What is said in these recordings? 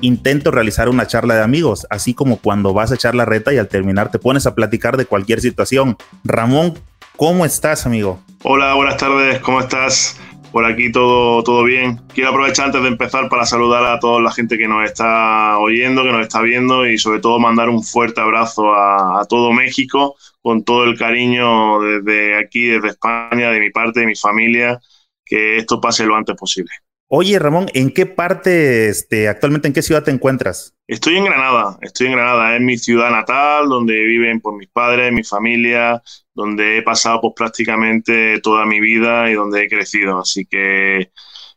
intento realizar una charla de amigos, así como cuando vas a echar la reta y al terminar te pones a platicar de cualquier situación. Ramón, ¿cómo estás, amigo? Hola, buenas tardes, ¿cómo estás? Por aquí todo, todo bien. Quiero aprovechar antes de empezar para saludar a toda la gente que nos está oyendo, que nos está viendo y sobre todo mandar un fuerte abrazo a, a todo México con todo el cariño desde aquí, desde España, de mi parte, de mi familia, que esto pase lo antes posible. Oye, Ramón, ¿en qué parte, este, actualmente, en qué ciudad te encuentras? Estoy en Granada, estoy en Granada, es mi ciudad natal, donde viven pues, mis padres, mi familia, donde he pasado pues, prácticamente toda mi vida y donde he crecido. Así que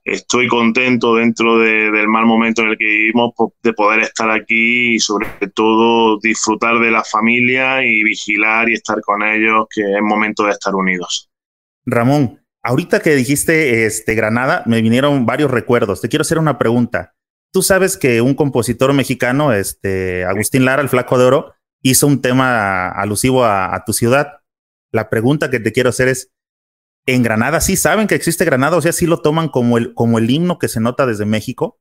estoy contento dentro de, del mal momento en el que vivimos pues, de poder estar aquí y sobre todo disfrutar de la familia y vigilar y estar con ellos, que es momento de estar unidos. Ramón, Ahorita que dijiste este, Granada, me vinieron varios recuerdos. Te quiero hacer una pregunta. Tú sabes que un compositor mexicano, este, Agustín Lara, el Flaco de Oro, hizo un tema alusivo a, tu ciudad. La pregunta que te quiero hacer es, ¿en Granada sí saben que existe Granada? O sea, sí lo toman como el, como el himno que se nota desde México.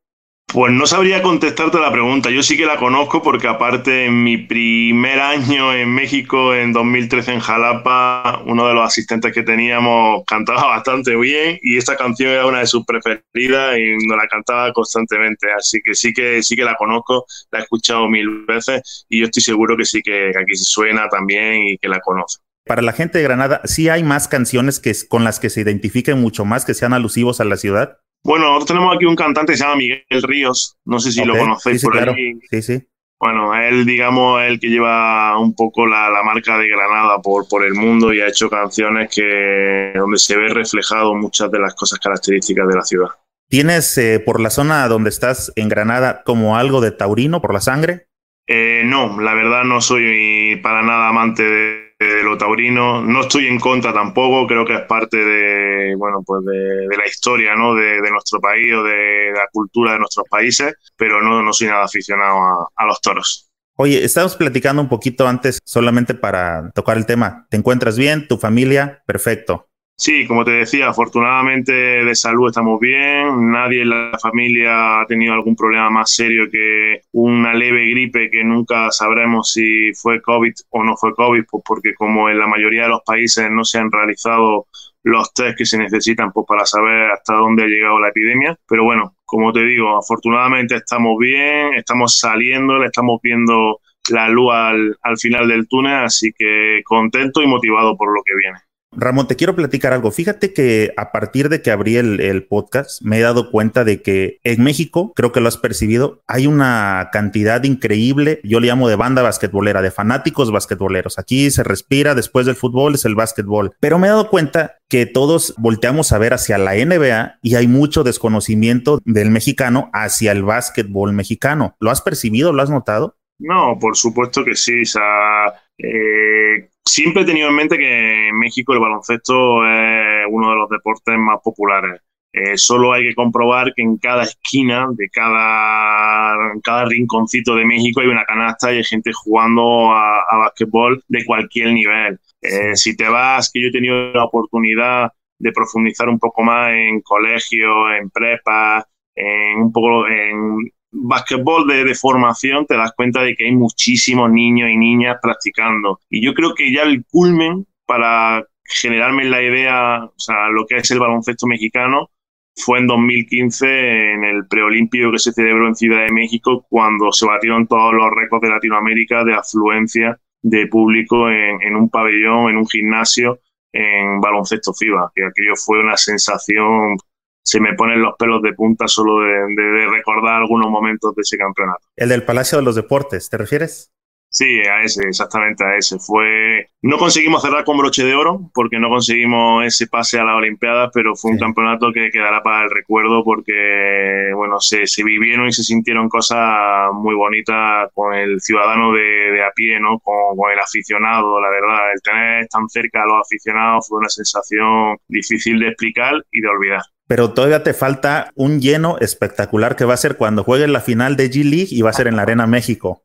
Pues no sabría contestarte la pregunta. Yo sí que la conozco porque aparte en mi primer año en México, en 2013 en Jalapa, uno de los asistentes que teníamos cantaba bastante bien y esta canción era una de sus preferidas y nos la cantaba constantemente. Así que sí que sí que la conozco, la he escuchado mil veces y yo estoy seguro que sí que aquí suena también y que la conoce. Para la gente de Granada, ¿sí hay más canciones que, con las que se identifiquen mucho más, que sean alusivos a la ciudad? Bueno, nosotros tenemos aquí un cantante que se llama Miguel Ríos, no sé si okay. lo conocéis sí, sí, por claro. ahí. Sí, sí. Bueno, él, digamos, el que lleva un poco la, la, marca de Granada por, por el mundo y ha hecho canciones que donde se ve reflejado muchas de las cosas características de la ciudad. ¿Tienes eh, por la zona donde estás en Granada como algo de taurino por la sangre? Eh, no, la verdad no soy para nada amante de, de lo taurino. No estoy en contra tampoco, creo que es parte de, bueno, pues de, la historia ¿no? de, de, nuestro país o de la cultura de nuestros países, pero no, no soy nada aficionado a, a los toros. Oye, estábamos platicando un poquito antes, solamente para tocar el tema. ¿Te encuentras bien? ¿Tu familia? Perfecto. Sí, como te decía, afortunadamente de salud estamos bien, nadie en la familia ha tenido algún problema más serio que una leve gripe que nunca sabremos si fue COVID o no fue COVID, pues porque como en la mayoría de los países no se han realizado los test que se necesitan pues, para saber hasta dónde ha llegado la epidemia. Pero bueno, como te digo, afortunadamente estamos bien, estamos saliendo, le estamos viendo la luz al, al final del túnel, así que contento y motivado por lo que viene. Ramón, te quiero platicar algo. Fíjate que a partir de que abrí el, podcast, me he dado cuenta de que en México, creo que lo has percibido, hay una cantidad increíble, yo le llamo de banda basquetbolera, de fanáticos basquetboleros. Aquí se respira, después del fútbol es el basquetbol. Pero me he dado cuenta que todos volteamos a ver hacia la NBA y hay mucho desconocimiento del mexicano hacia el basquetbol mexicano. ¿Lo has percibido? ¿Lo has notado? No, por supuesto que sí. O sea, eh, siempre he tenido en mente que en México el baloncesto es uno de los deportes más populares. Eh, solo hay que comprobar que en cada esquina de cada, en cada rinconcito de México hay una canasta y hay gente jugando a, a basquetbol de cualquier nivel. Eh, si te vas, que yo he tenido la oportunidad de profundizar un poco más en colegio, en prepa, en un poco en básquetbol de, de, formación te das cuenta de que hay muchísimos niños y niñas practicando. Y yo creo que ya el culmen para generarme la idea, o sea, lo que es el baloncesto mexicano, fue en 2015 en el preolímpico que se celebró en Ciudad de México, cuando se batieron todos los récords de Latinoamérica de afluencia de público en, en un pabellón, en un gimnasio, en baloncesto FIBA, que aquello fue una sensación se me ponen los pelos de punta solo de, de, de, recordar algunos momentos de ese campeonato. El del Palacio de los Deportes, ¿te refieres? Sí, a ese, exactamente a ese. Fue. No conseguimos cerrar con broche de oro porque no conseguimos ese pase a las Olimpiadas, pero fue un campeonato que quedará para el recuerdo porque, bueno, se, se, vivieron y se sintieron cosas muy bonitas con el ciudadano de, de a pie, ¿no? Con, con, el aficionado, la verdad. El tener tan cerca a los aficionados fue una sensación difícil de explicar y de olvidar pero todavía te falta un lleno espectacular que va a ser cuando juegues la final de G-League y va a ser en la Arena México.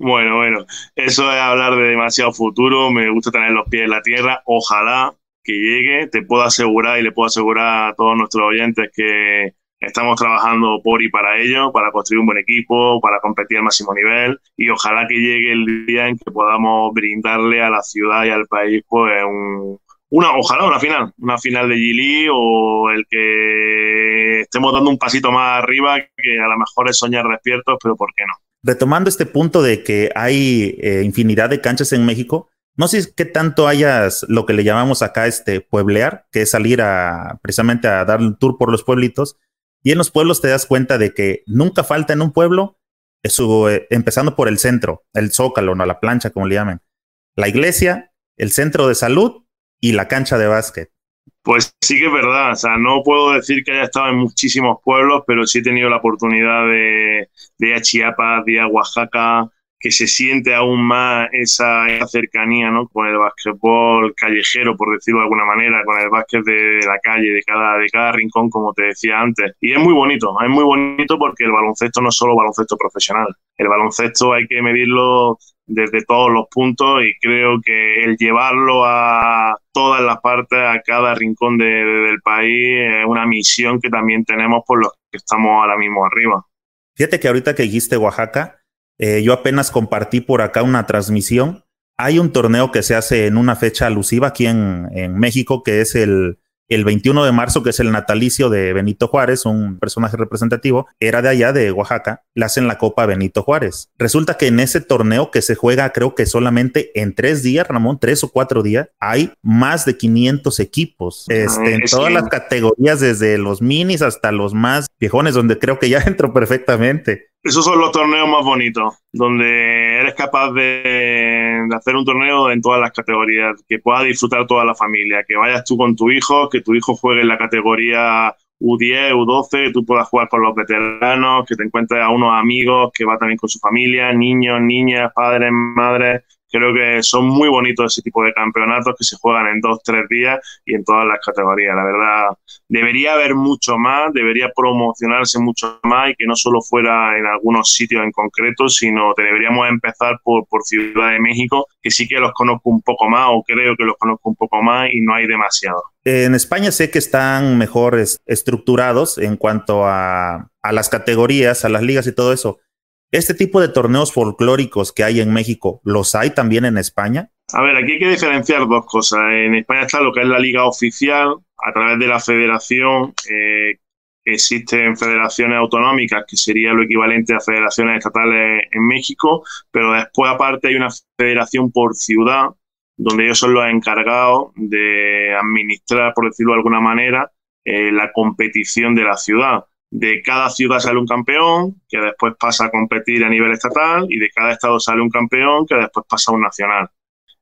Bueno, bueno, eso es hablar de demasiado futuro. Me gusta tener los pies en la tierra. Ojalá que llegue. Te puedo asegurar y le puedo asegurar a todos nuestros oyentes que estamos trabajando por y para ello, para construir un buen equipo, para competir al máximo nivel y ojalá que llegue el día en que podamos brindarle a la ciudad y al país pues un, una, ojalá una final, una final de Gili o el que estemos dando un pasito más arriba, que a lo mejor es soñar despiertos, pero ¿por qué no? retomando este punto de que hay eh, infinidad de canchas en México, no sé qué tanto hayas lo que le llamamos acá este pueblear, que es salir precisamente a dar un tour por los pueblitos. Y en los pueblos te das cuenta de que nunca falta en un pueblo, eso, eh, empezando por el centro, el zócalo, no la plancha, como le llaman, la iglesia, el centro de salud y la cancha de básquet. Pues sí que es verdad, o sea, no puedo decir que haya estado en muchísimos pueblos, pero sí he tenido la oportunidad de, de ir a Chiapas, de ir a Oaxaca, que se siente aún más esa, cercanía ¿no? con el básquetbol callejero, por decirlo de alguna manera, con el básquet de, la calle, de cada, de cada rincón, como te decía antes. Y es muy bonito, es muy bonito porque el baloncesto no es solo baloncesto profesional. El baloncesto hay que medirlo desde todos los puntos y creo que el llevarlo a todas las partes, a cada rincón del país, es una misión que también tenemos por los que estamos ahora mismo arriba. Fíjate que ahorita que dijiste Oaxaca, eh, yo apenas compartí por acá una transmisión. Hay un torneo que se hace en una fecha alusiva aquí en, en México, que es el el 21 de marzo, que es el natalicio de Benito Juárez, un personaje representativo, era de allá, de Oaxaca, le hacen la Copa Benito Juárez. Resulta que en ese torneo que se juega, creo que solamente en tres días, Ramón, tres o cuatro días, hay más de 500 equipos este, en todas las categorías, desde los minis hasta los más viejones, donde creo que ya entro perfectamente. Esos son los torneos más bonitos, donde eres capaz de, hacer un torneo en todas las categorías, que pueda disfrutar toda la familia, que vayas tú con tu hijo, que tu hijo juegue en la categoría U10, U12, que tú puedas jugar con los veteranos, que te encuentres a unos amigos, que va también con su familia, niños, niñas, padres, madres, Creo que son muy bonitos ese tipo de campeonatos que se juegan en dos, tres días y en todas las categorías. La verdad, debería haber mucho más, debería promocionarse mucho más y que no solo fuera en algunos sitios en concreto, sino que deberíamos empezar por, por Ciudad de México, que sí que los conozco un poco más o creo que los conozco un poco más y no hay demasiado. En España sé que están mejor estructurados en cuanto a, a las categorías, a las ligas y todo eso. ¿Este tipo de torneos folclóricos que hay en México, los hay también en España? A ver, aquí hay que diferenciar dos cosas. En España está lo que es la liga oficial, a través de la federación. Eh, existen federaciones autonómicas, que sería lo equivalente a federaciones estatales en México, pero después aparte hay una federación por ciudad, donde ellos son los encargados de administrar, por decirlo de alguna manera, eh, la competición de la ciudad de cada ciudad sale un campeón que después pasa a competir a nivel estatal y de cada estado sale un campeón que después pasa a un nacional.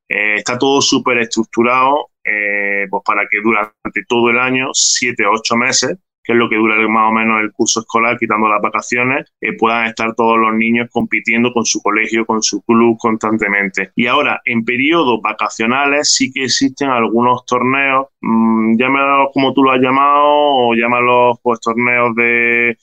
Eh, está todo súper estructurado eh, pues para que durante todo el año, siete o ocho meses, que es lo que dura más o menos el curso escolar, quitando las vacaciones, eh, puedan estar todos los niños compitiendo con su colegio, con su club constantemente. Y ahora, en periodos vacacionales sí que existen algunos torneos, llámalos como tú lo has llamado, o llámalos pues torneos de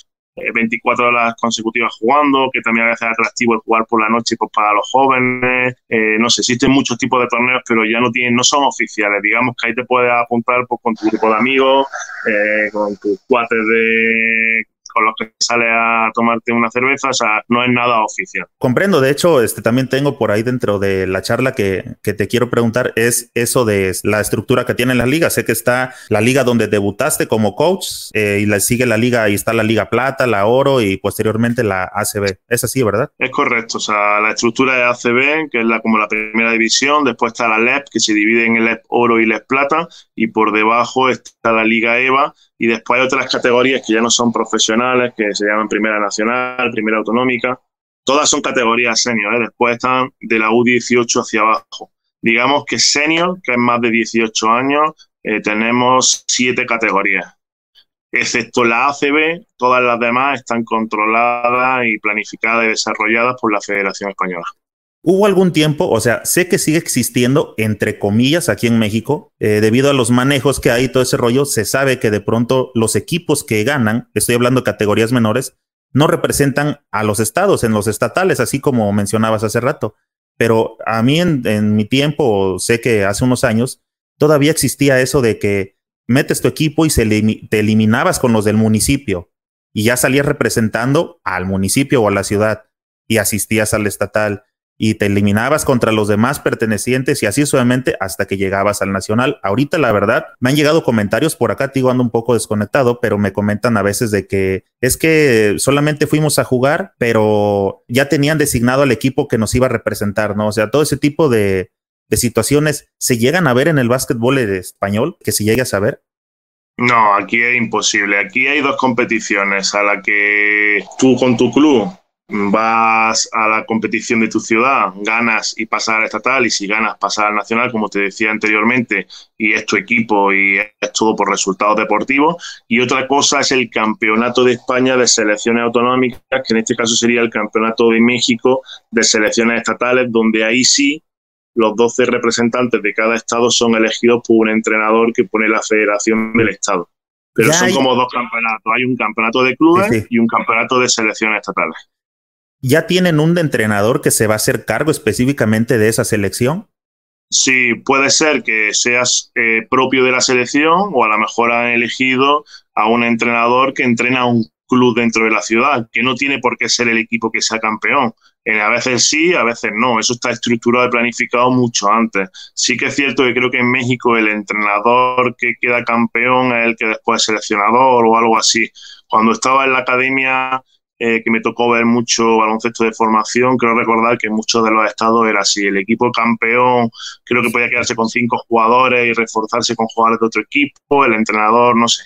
24 eh, horas consecutivas jugando, que también a veces es atractivo el jugar por la noche pues, para los jóvenes. Eh, no sé, existen muchos tipos de torneos, pero ya no tienen, no son oficiales. Digamos que ahí te puedes apuntar pues, con tu grupo de amigos, eh, con tus cuates de con los que sale a tomarte una cerveza, o sea, no es nada oficial. Comprendo, de hecho, este también tengo por ahí dentro de la charla que, que te quiero preguntar, es eso de la estructura que tienen las ligas. Sé que está la liga donde debutaste como coach eh, y la sigue la liga, y está la liga plata, la oro y posteriormente la ACB. Es así, ¿verdad? Es correcto, o sea, la estructura de ACB, que es la, como la primera división, después está la LEP, que se divide en el LEP oro y LEP plata, y por debajo está la liga EVA, y después hay otras categorías que ya no son profesionales, que se llaman Primera Nacional, Primera Autonómica, Todas son categorías senior, ¿eh? después están de la U18 hacia abajo. Digamos que senior, que es más de 18 años, eh, tenemos siete categorías. Excepto la ACB, todas las demás están controladas y planificadas y desarrolladas por la Federación Española. Hubo algún tiempo, o sea, sé que sigue existiendo, entre comillas, aquí en México, eh, debido a los manejos que hay, todo ese rollo, se sabe que de pronto los equipos que ganan, estoy hablando de categorías menores, no representan a los estados en los estatales, así como mencionabas hace rato. Pero a mí en, mi tiempo, sé que hace unos años, todavía existía eso de que metes tu equipo y se te eliminabas con los del municipio y ya salías representando al municipio o a la ciudad y asistías al estatal y te eliminabas contra los demás pertenecientes y así suavemente hasta que llegabas al nacional. Ahorita la verdad, me han llegado comentarios por acá, digo, ando un poco desconectado, pero me comentan a veces de que es que solamente fuimos a jugar, pero ya tenían designado al equipo que nos iba a representar, ¿no? O sea, todo ese tipo de, de situaciones se llegan a ver en el básquetbol español, que se llegue a saber. No, aquí es imposible. Aquí hay dos competiciones a la que tú con tu club vas a la competición de tu ciudad, ganas y pasas al estatal, y si ganas pasas al nacional, como te decía anteriormente, y es tu equipo y es todo por resultados deportivos. Y otra cosa es el campeonato de España de selecciones autonómicas, que en este caso sería el campeonato de México de selecciones estatales, donde ahí sí los 12 representantes de cada estado son elegidos por un entrenador que pone la federación del estado. Pero son como dos campeonatos. Hay un campeonato de clubes y un campeonato de selecciones estatales. ¿Ya tienen un entrenador que se va a hacer cargo específicamente de esa selección? Sí, puede ser que seas eh, propio de la selección o a lo mejor han elegido a un entrenador que entrena a un club dentro de la ciudad, que no tiene por qué ser el equipo que sea campeón. Eh, a veces sí, a veces no. Eso está estructurado y planificado mucho antes. Sí que es cierto que creo que en México el entrenador que queda campeón es el que después es seleccionador o algo así. Cuando estaba en la academia eh, que me tocó ver mucho baloncesto de formación, creo recordar que muchos de los estados era así. El equipo campeón creo que podía quedarse con cinco jugadores y reforzarse con jugadores de otro equipo, el entrenador, no sé.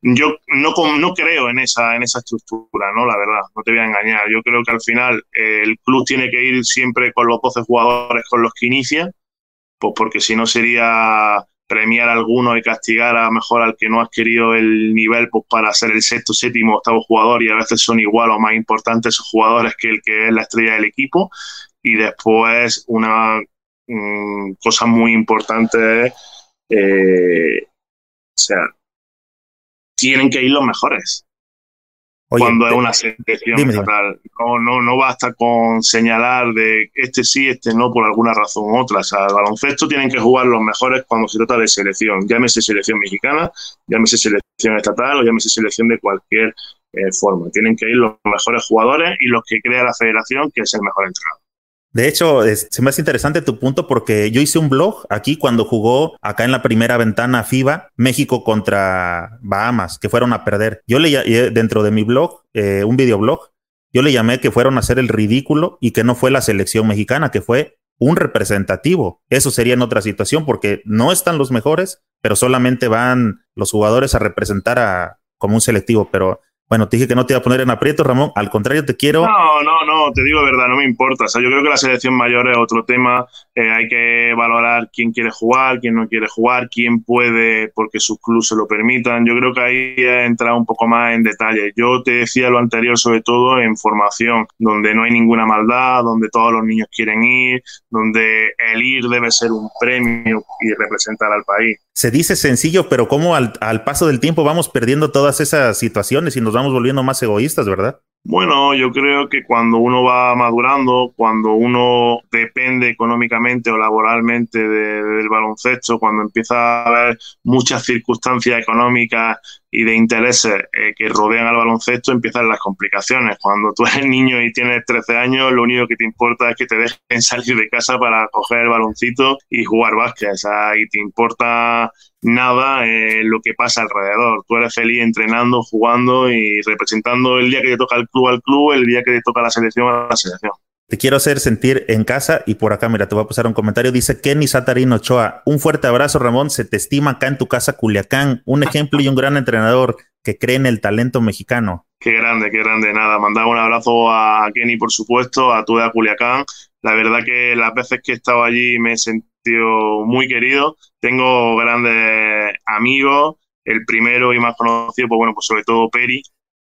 Yo no, no creo en esa, en esa estructura, ¿no? La verdad, no te voy a engañar. Yo creo que al final eh, el club tiene que ir siempre con los 12 jugadores con los que inicia, pues porque si no sería premiar a alguno y castigar a mejor al que no ha adquirido el nivel pues, para ser el sexto, séptimo, octavo jugador y a veces son igual o más importantes esos jugadores que el que es la estrella del equipo. Y después una mm, cosa muy importante es, eh, o sea, tienen que ir los mejores cuando es una selección estatal. No, no, no basta con señalar de este sí, este no, por alguna razón u otra. O sea, el baloncesto tienen que jugar los mejores cuando se trata de selección. Llámese selección mexicana, llámese selección estatal o llámese selección de cualquier eh, forma. Tienen que ir los mejores jugadores y los que crea la federación, que es el mejor entrenador. De hecho, se me hace interesante tu punto porque yo hice un blog aquí cuando jugó acá en la primera ventana FIBA México contra Bahamas, que fueron a perder. Yo le dentro de mi blog, eh, un videoblog, yo le llamé que fueron a hacer el ridículo y que no fue la selección mexicana, que fue un representativo. Eso sería en otra situación porque no están los mejores, pero solamente van los jugadores a representar a como un selectivo, pero bueno, te dije que no te iba a poner en aprieto, Ramón. Al contrario, te quiero. No, no, no, te digo verdad, no me importa. O sea, yo creo que la selección mayor es otro tema. Eh, hay que valorar quién quiere jugar, quién no quiere jugar, quién puede porque sus clubes se lo permitan. Yo creo que ahí he entrado un poco más en detalle. Yo te decía lo anterior, sobre todo en formación, donde no hay ninguna maldad, donde todos los niños quieren ir, donde el ir debe ser un premio y representar al país. Se dice sencillo, pero como al, al paso del tiempo vamos perdiendo todas esas situaciones y nos vamos volviendo más egoístas, ¿verdad? Bueno, yo creo que cuando uno va madurando, cuando uno depende económicamente o laboralmente del baloncesto, cuando empieza a haber muchas circunstancias económicas y de intereses eh, que rodean al baloncesto, empiezan las complicaciones. Cuando tú eres niño y tienes 13 años, lo único que te importa es que te dejen salir de casa para coger el baloncito y jugar básquet. O sea, y te importa nada eh, lo que pasa alrededor. Tú eres feliz entrenando, jugando y representando el día que te toca el club al club, el día que te toca la selección a la selección. Te quiero hacer sentir en casa y por acá, mira, te voy a pasar un comentario. Dice Kenny Satarino Ochoa. Un fuerte abrazo, Ramón. Se te estima acá en tu casa, Culiacán. Un ejemplo y un gran entrenador. que cree en el talento mexicano. Qué grande, qué grande. Nada, mandar un abrazo a Kenny, por supuesto, a tu de Culiacán. La verdad que las veces que he estado allí me he sentido muy querido. Tengo grandes amigos. El primero y más conocido, pues bueno, pues sobre todo Peri,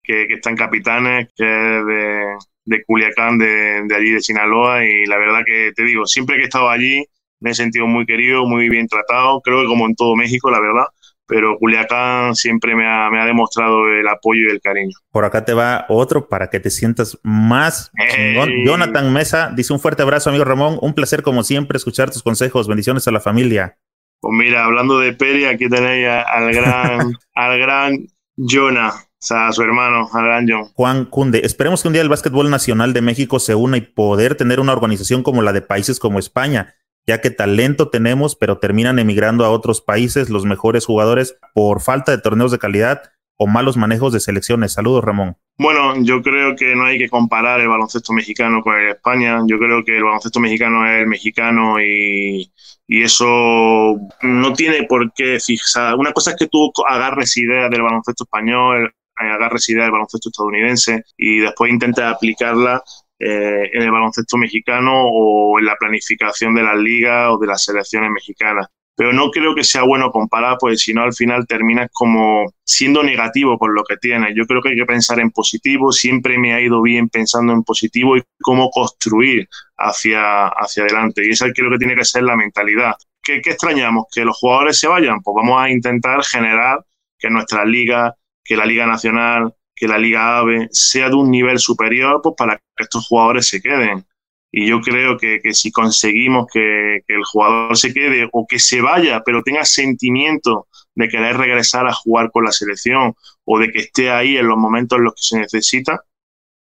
que, está en Capitanes, que de, de Culiacán, de, de allí de Sinaloa. Y la verdad que te digo, siempre que he estado allí me he sentido muy querido, muy bien tratado. Creo que como en todo México, la verdad pero Culiacán siempre me ha, demostrado el apoyo y el cariño. Por acá te va otro para que te sientas más chingón. Jonathan Mesa dice un fuerte abrazo, amigo Ramón. Un placer, como siempre, escuchar tus consejos. Bendiciones a la familia. Pues mira, hablando de Peri, aquí tenéis al gran, al gran Jonah. A su hermano, gran John. Juan Cunde, esperemos que un día el básquetbol nacional de México se una y poder tener una organización como la de países como España ya que talento tenemos, pero terminan emigrando a otros países los mejores jugadores por falta de torneos de calidad o malos manejos de selecciones. Saludos, Ramón. Bueno, yo creo que no hay que comparar el baloncesto mexicano con el de España. Yo creo que el baloncesto mexicano es el mexicano y, y eso no tiene por qué fijar. Una cosa es que tú agarres ideas del baloncesto español, agarres ideas del baloncesto estadounidense y después intentes aplicarla eh, en el baloncesto mexicano o en la planificación de las ligas o de las selecciones mexicanas. Pero no creo que sea bueno comparar, pues si no al final terminas como siendo negativo por lo que tienes. Yo creo que hay que pensar en positivo, siempre me ha ido bien pensando en positivo y cómo construir hacia, hacia adelante. Y esa creo que tiene que ser la mentalidad. ¿Qué, ¿Qué extrañamos? ¿Que los jugadores se vayan? Pues vamos a intentar generar que nuestra liga, que la Liga Nacional, que la Liga AVE sea de un nivel superior pues, para que estos jugadores se queden. Y yo creo que, si conseguimos que, el jugador se quede o que se vaya, pero tenga sentimiento de querer regresar a jugar con la selección o de que esté ahí en los momentos en los que se necesita,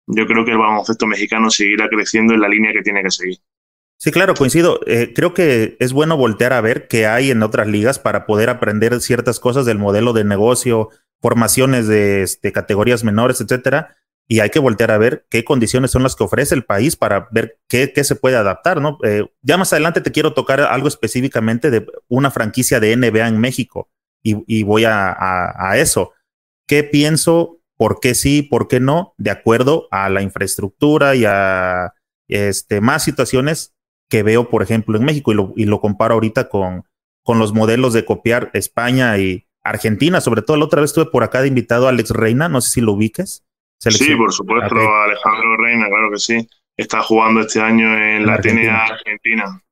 yo creo que el baloncesto mexicano seguirá creciendo en la línea que tiene que seguir. Sí, claro, coincido. Eh, creo que es bueno voltear a ver qué hay en otras ligas para poder aprender ciertas cosas del modelo de negocio, formaciones de, este, categorías menores, etcétera, y hay que voltear a ver qué condiciones son las que ofrece el país para ver qué, se puede adaptar, ¿no? Eh, ya más adelante te quiero tocar algo específicamente de una franquicia de NBA en México y, voy a, eso. ¿Qué pienso? ¿Por qué sí? ¿Por qué no? De acuerdo a la infraestructura y a este, más situaciones que veo, por ejemplo, en México y lo, comparo ahorita con los modelos de copiar España y, Argentina, sobre todo la otra vez estuve por acá de invitado a Alex Reina, no sé si lo ubiques. Sí, por supuesto, Alejandro Reina, claro que sí. Está jugando este año en, la TNA Argentina.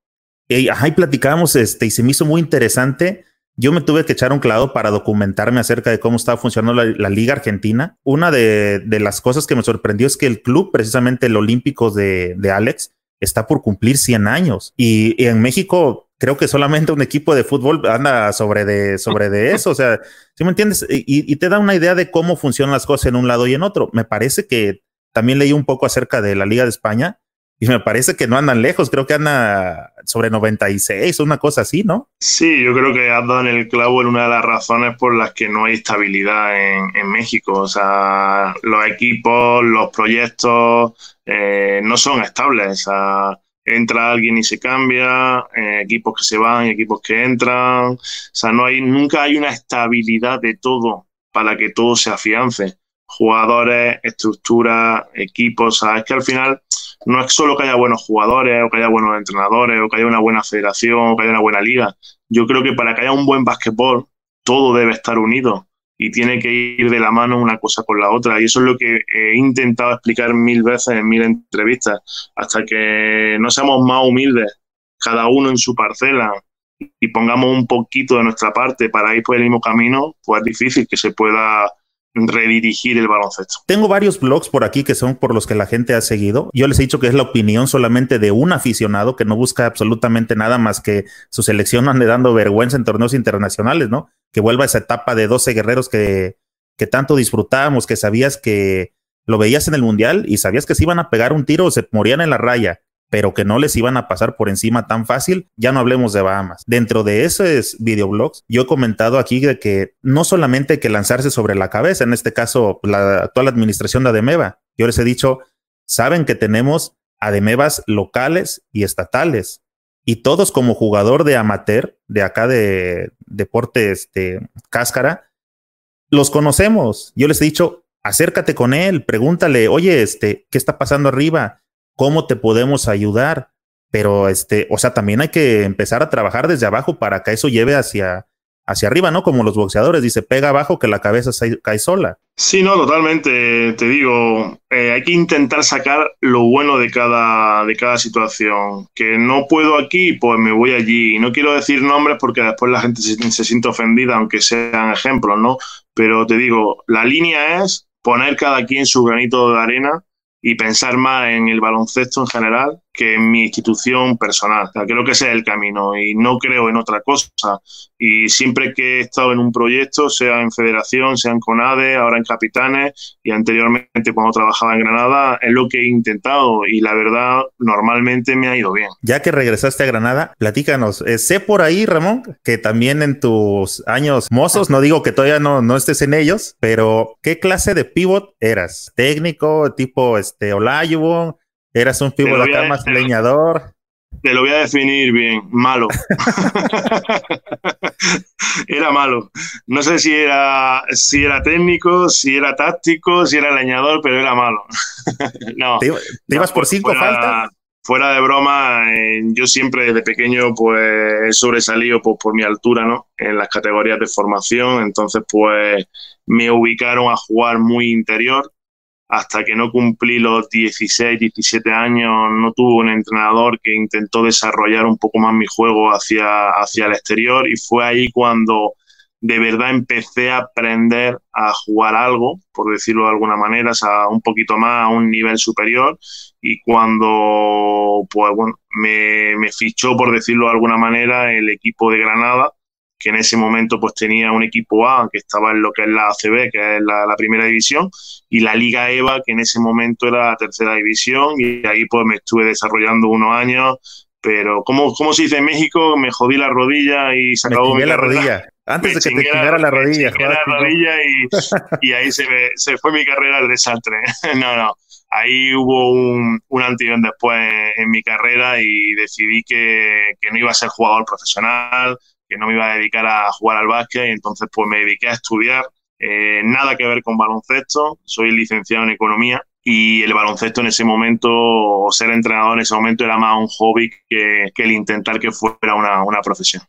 Y, ajá, y platicábamos, este, y se me hizo muy interesante. Yo me tuve que echar un clavo para documentarme acerca de cómo estaba funcionando la, Liga Argentina. Una de, las cosas que me sorprendió es que el club, precisamente el Olímpico de, de Alex, está por cumplir 100 años. y en México creo que solamente un equipo de fútbol anda sobre de, sobre de eso. O sea, si me entiendes? Y, te da una idea de cómo funcionan las cosas en un lado y en otro. Me parece que también leí un poco acerca de la Liga de España y me parece que no andan lejos. Creo que anda sobre 96, una cosa así, ¿no? Sí, yo creo que has dado en el clavo en una de las razones por las que no hay estabilidad en, México. O sea, los equipos, los proyectos eh, no son estables. O sea, entra alguien y se cambia, eh, equipos que se van, equipos que entran, o sea, no hay, nunca hay una estabilidad de todo para que todo se afiance. Jugadores, estructura, equipos, o sea, es que al final no es solo que haya buenos jugadores o que haya buenos entrenadores o que haya una buena federación o que haya una buena liga. Yo creo que para que haya un buen básquetbol, todo debe estar unido y tiene que ir de la mano una cosa con la otra. Y eso es lo que he intentado explicar mil veces en mil entrevistas, hasta que no seamos más humildes, cada uno en su parcela, y pongamos un poquito de nuestra parte para ir por el mismo camino, pues es difícil que se pueda redirigir el baloncesto. Tengo varios blogs por aquí que son por los que la gente ha seguido. Yo les he dicho que es la opinión solamente de un aficionado que no busca absolutamente nada más que su selección ande dando vergüenza en torneos internacionales, ¿no? Que vuelva esa etapa de 12 guerreros que, que tanto disfrutábamos, que sabías que lo veías en el mundial y sabías que se iban a pegar un tiro o se morían en la raya pero que no les iban a pasar por encima tan fácil, ya no hablemos de Bahamas. Dentro de esos videoblogs, yo he comentado aquí de que no solamente hay que lanzarse sobre la cabeza, en este caso la actual administración de Ademeva, yo les he dicho, saben que tenemos Ademevas locales y estatales, y todos como jugador de amateur, de acá de deporte este, cáscara, los conocemos. Yo les he dicho, acércate con él, pregúntale, oye, este, ¿qué está pasando arriba? ¿Cómo te podemos ayudar? Pero, este, o sea, también hay que empezar a trabajar desde abajo para que eso lleve hacia, hacia arriba, ¿no? Como los boxeadores, dice, pega abajo que la cabeza se cae sola. Sí, no, totalmente. Te digo, eh, hay que intentar sacar lo bueno de cada, de cada situación. Que no puedo aquí, pues me voy allí. No quiero decir nombres porque después la gente se, se siente ofendida, aunque sean ejemplos, ¿no? Pero te digo, la línea es poner cada quien su granito de arena y pensar más en el baloncesto en general que en mi institución personal. creo que ese es el camino y no creo en otra cosa. Y siempre que he estado en un proyecto, sea en federación, sea en CONADE, ahora en Capitanes y anteriormente cuando trabajaba en Granada, es lo que he intentado y la verdad normalmente me ha ido bien. Ya que regresaste a Granada, platícanos. Eh, sé por ahí, Ramón, que también en tus años mozos, no digo que todavía no, no estés en ellos, pero ¿qué clase de pivot eras? ¿Técnico, tipo este, Olajuwon? Eras un acá más leñador. Te lo voy a definir bien, malo. era malo. No sé si era, si era técnico, si era táctico, si era leñador, pero era malo. no. ¿Te, ibas por cinco faltas? Fuera de broma, eh, yo siempre desde pequeño pues he sobresalido por, por mi altura, ¿no? En las categorías de formación, entonces pues me ubicaron a jugar muy interior hasta que no cumplí los 16, 17 años, no tuve un entrenador que intentó desarrollar un poco más mi juego hacia, hacia el exterior y fue ahí cuando de verdad empecé a aprender a jugar algo, por decirlo de alguna manera, o un poquito más, a un nivel superior. Y cuando pues, bueno, me, me fichó, por decirlo de alguna manera, el equipo de Granada, que en ese momento pues tenía un equipo A que estaba en lo que es la ACB, que es la, primera división, y la Liga EVA, que en ese momento era la tercera división, y ahí pues me estuve desarrollando unos años, pero como, como se dice en México, me jodí la rodilla y se acabó mi la rodilla. Antes de que te chingara la, rodilla. Me la rodilla y, y ahí se, se fue mi carrera al desastre. no, no ahí hubo un, un antes después en, mi carrera y decidí que, que, no iba a ser jugador profesional, que no me iba a dedicar a jugar al básquet y entonces pues me dediqué a estudiar. Eh, nada que ver con baloncesto, soy licenciado en economía y el baloncesto en ese momento, o ser entrenador en ese momento era más un hobby que, el intentar que fuera una, una profesión.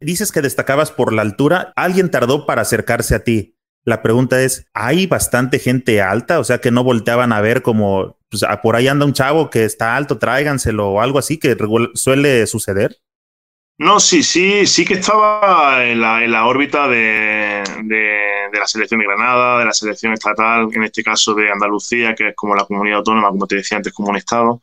Dices que destacabas por la altura, ¿alguien tardó para acercarse a ti? La pregunta es, ¿hay bastante gente alta? O sea, que no volteaban a ver como, pues, por ahí anda un chavo que está alto, tráiganselo o algo así que suele suceder. No, sí, sí, sí que estaba en la, en la órbita de, la selección de Granada, de la selección estatal, en este caso de Andalucía, que es como la comunidad autónoma, como te decía antes, como un estado.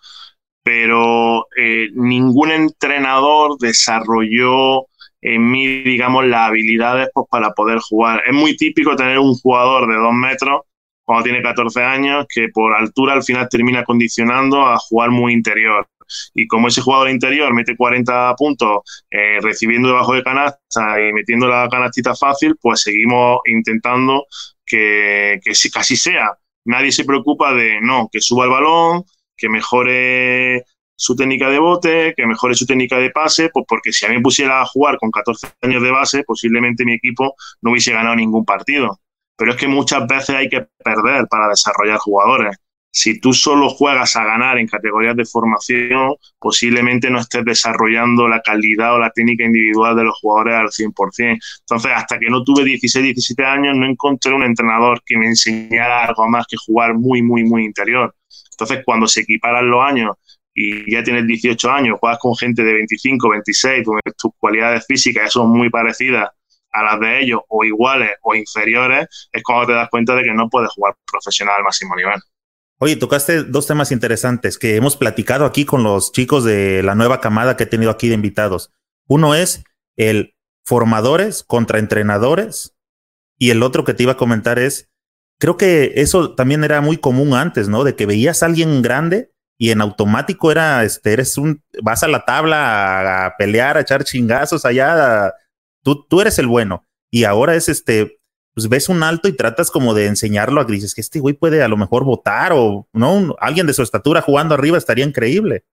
Pero eh, ningún entrenador desarrolló en mí, digamos, las habilidades pues, para poder jugar. Es muy típico tener un jugador de dos metros cuando tiene 14 años que por altura al final termina condicionando a jugar muy interior y como ese jugador interior mete 40 puntos eh, recibiendo debajo de canasta y metiendo la canastita fácil, pues seguimos intentando que, que casi sea. Nadie se preocupa de, no, que suba el balón, que mejore su técnica de bote, que mejore su técnica de pase, pues porque si a mí me pusiera a jugar con 14 años de base, posiblemente mi equipo no hubiese ganado ningún partido. Pero es que muchas veces hay que perder para desarrollar jugadores si tú solo juegas a ganar en categorías de formación, posiblemente no estés desarrollando la calidad o la técnica individual de los jugadores al 100%. Entonces, hasta que no tuve 16, 17 años, no encontré un entrenador que me enseñara algo más que jugar muy, muy, muy interior. Entonces, cuando se equiparan los años y ya tienes 18 años, juegas con gente de 25, 26, donde tus cualidades físicas son muy parecidas a las de ellos, o iguales o inferiores, es cuando te das cuenta de que no puedes jugar profesional al máximo nivel. Oye, tocaste dos temas interesantes que hemos platicado aquí con los chicos de la nueva camada que he tenido aquí de invitados. Uno es el formadores contra entrenadores y el otro que te iba a comentar es, creo que eso también era muy común antes, ¿no? De que veías a alguien grande y en automático era, este, eres un, vas a la tabla a, pelear, a echar chingazos allá, tú, tú eres el bueno. Y ahora es este, pues ves un alto y tratas como de enseñarlo a dices que este güey puede a lo mejor votar o no, alguien de su estatura jugando arriba estaría increíble.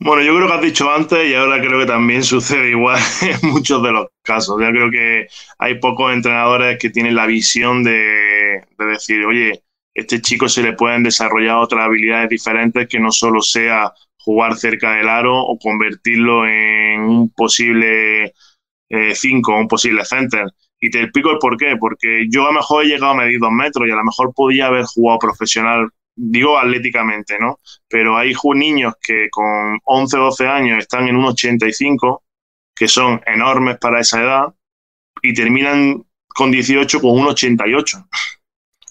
Bueno, yo creo que has dicho antes y ahora creo que también sucede igual en muchos de los casos. Ya creo que hay pocos entrenadores que tienen la visión de, decir, oye, este chico se le pueden desarrollar otras habilidades diferentes que no solo sea jugar cerca del aro o convertirlo en un posible 5 eh, un posible center. Y te explico el por qué. Porque yo a lo mejor he llegado a medir dos metros y a lo mejor podía haber jugado profesional digo atléticamente, ¿no? Pero hay niños que con 11 o 12 años están en un 85, que son enormes para esa edad, y terminan con 18 con un 88.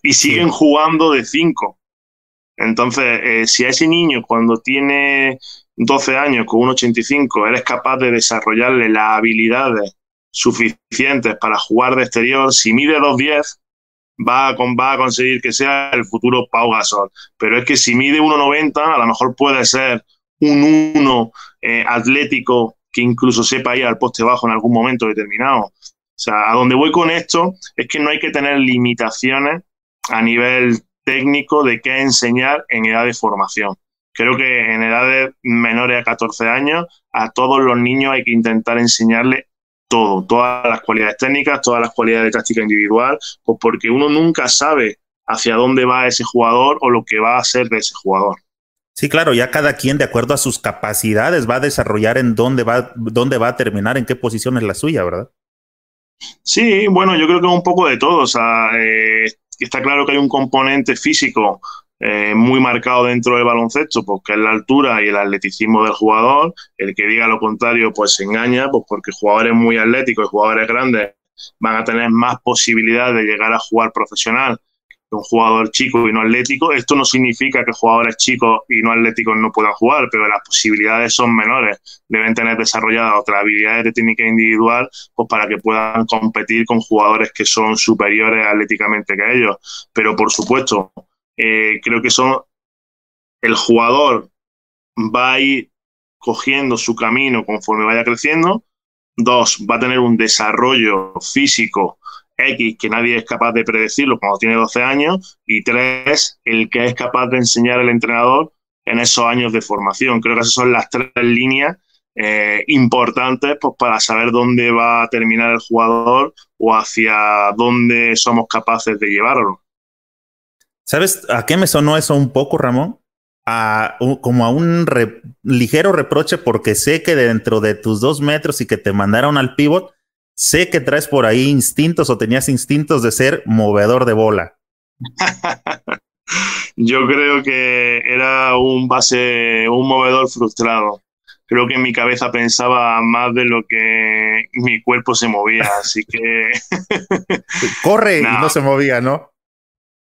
Y siguen jugando de 5. Entonces, eh, si a ese niño cuando tiene 12 años con un 85 eres capaz de desarrollarle las habilidades suficientes para jugar de exterior, si mide 2'10, va a, va a conseguir que sea el futuro Pau Gasol. Pero es que si mide 1,90, a lo mejor puede ser un 1 eh, atlético que incluso sepa ir al poste bajo en algún momento determinado. O sea, a donde voy con esto es que no hay que tener limitaciones a nivel técnico de qué enseñar en edad de formación. Creo que en edades menores a 14 años a todos los niños hay que intentar enseñarle todo, todas las cualidades técnicas, todas las cualidades de táctica individual, pues porque uno nunca sabe hacia dónde va ese jugador o lo que va a hacer de ese jugador. Sí, claro, ya cada quien de acuerdo a sus capacidades va a desarrollar en dónde va, dónde va a terminar, en qué posición es la suya, ¿verdad? Sí, bueno, yo creo que un poco de todo. O sea, eh, está claro que hay un componente físico eh, muy marcado dentro del baloncesto, porque es la altura y el atleticismo del jugador. El que diga lo contrario, pues se engaña, pues porque jugadores muy atléticos y jugadores grandes van a tener más posibilidades de llegar a jugar profesional que un jugador chico y no atlético. Esto no significa que jugadores chicos y no atléticos no puedan jugar, pero las posibilidades son menores. Deben tener desarrolladas otras habilidades de técnica individual pues para que puedan competir con jugadores que son superiores atléticamente que ellos. Pero por supuesto, eh, creo que son el jugador va a ir cogiendo su camino conforme vaya creciendo. Dos, va a tener un desarrollo físico X que nadie es capaz de predecirlo cuando tiene 12 años. Y tres, el que es capaz de enseñar el entrenador en esos años de formación. Creo que esas son las tres líneas eh, importantes pues, para saber dónde va a terminar el jugador o hacia dónde somos capaces de llevarlo. ¿Sabes a qué me sonó eso un poco, Ramón? A, como a un ligero reproche porque sé que dentro de tus dos metros y que te mandaron al pivot, sé que traes por ahí instintos o tenías instintos de ser movedor de bola. Yo creo que era un base, un movedor frustrado. Creo que en mi cabeza pensaba más de lo que mi cuerpo se movía, así que... Corre y no se movía, ¿no?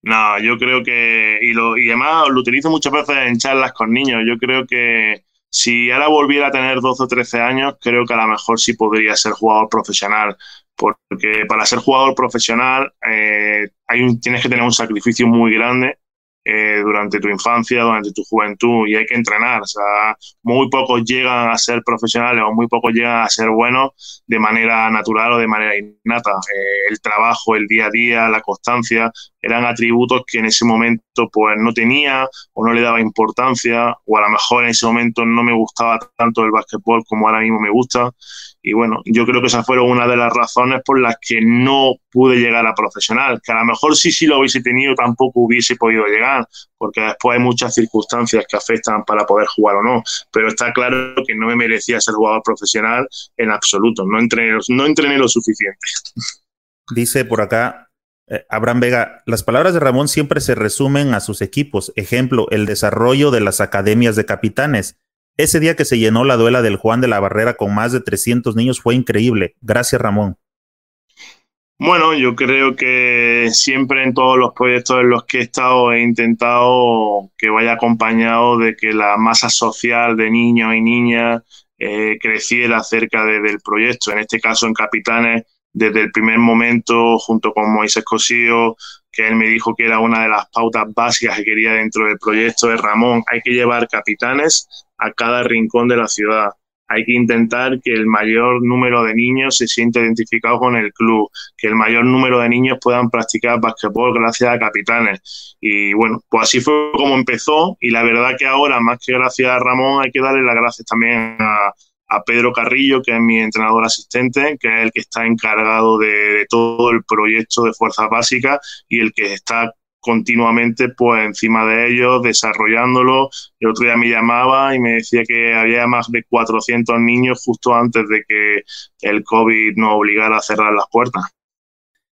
No, yo creo que, y, lo, y además lo utilizo muchas veces en charlas con niños, yo creo que si ahora volviera a tener 12 o 13 años, creo que a lo mejor sí podría ser jugador profesional, porque para ser jugador profesional eh, hay tienes que tener un sacrificio muy grande eh, durante tu infancia, durante tu juventud y hay que entrenar. O sea, muy pocos llegan a ser profesionales o muy pocos llegan a ser buenos de manera natural o de manera innata. Eh, el trabajo, el día a día, la constancia eran atributos que en ese momento pues no tenía o no le daba importancia o a lo mejor en ese momento no me gustaba tanto el básquetbol como ahora mismo me gusta y bueno, yo creo que esas fueron una de las razones por las que no pude llegar a profesional, que a lo mejor sí, sí lo hubiese tenido, tampoco hubiese podido llegar, porque después hay muchas circunstancias que afectan para poder jugar o no, pero está claro que no me merecía ser jugador profesional en absoluto, no entrené, no entrené lo suficiente. Dice por acá eh, Abraham Vega, las palabras de Ramón siempre se resumen a sus equipos, ejemplo, el desarrollo de las academias de capitanes ese día que se llenó la duela del Juan de la Barrera con más de 300 niños fue increíble. Gracias, Ramón. Bueno, yo creo que siempre en todos los proyectos en los que he estado he intentado que vaya acompañado de que la masa social de niños y niñas eh, creciera cerca del proyecto. En este caso, en Capitanes, desde el primer momento, junto con Moisés Cosío, que él me dijo que era una de las pautas básicas que quería dentro del proyecto de Ramón, hay que llevar capitanes a cada rincón de la ciudad. hay que intentar que el mayor número de niños se sienta identificado con el club, que el mayor número de niños puedan practicar básquetbol gracias a capitanes. Y bueno, pues así fue como empezó y la verdad que ahora, más que gracias a Ramón, hay que darle las gracias también a, Pedro Carrillo, que es mi entrenador asistente, que es el que está encargado de, de todo el proyecto de fuerzas básicas y el que está continuamente pues encima de ellos, desarrollándolo. El otro día me llamaba y me decía que había más de 400 niños justo antes de que el COVID nos obligara a cerrar las puertas.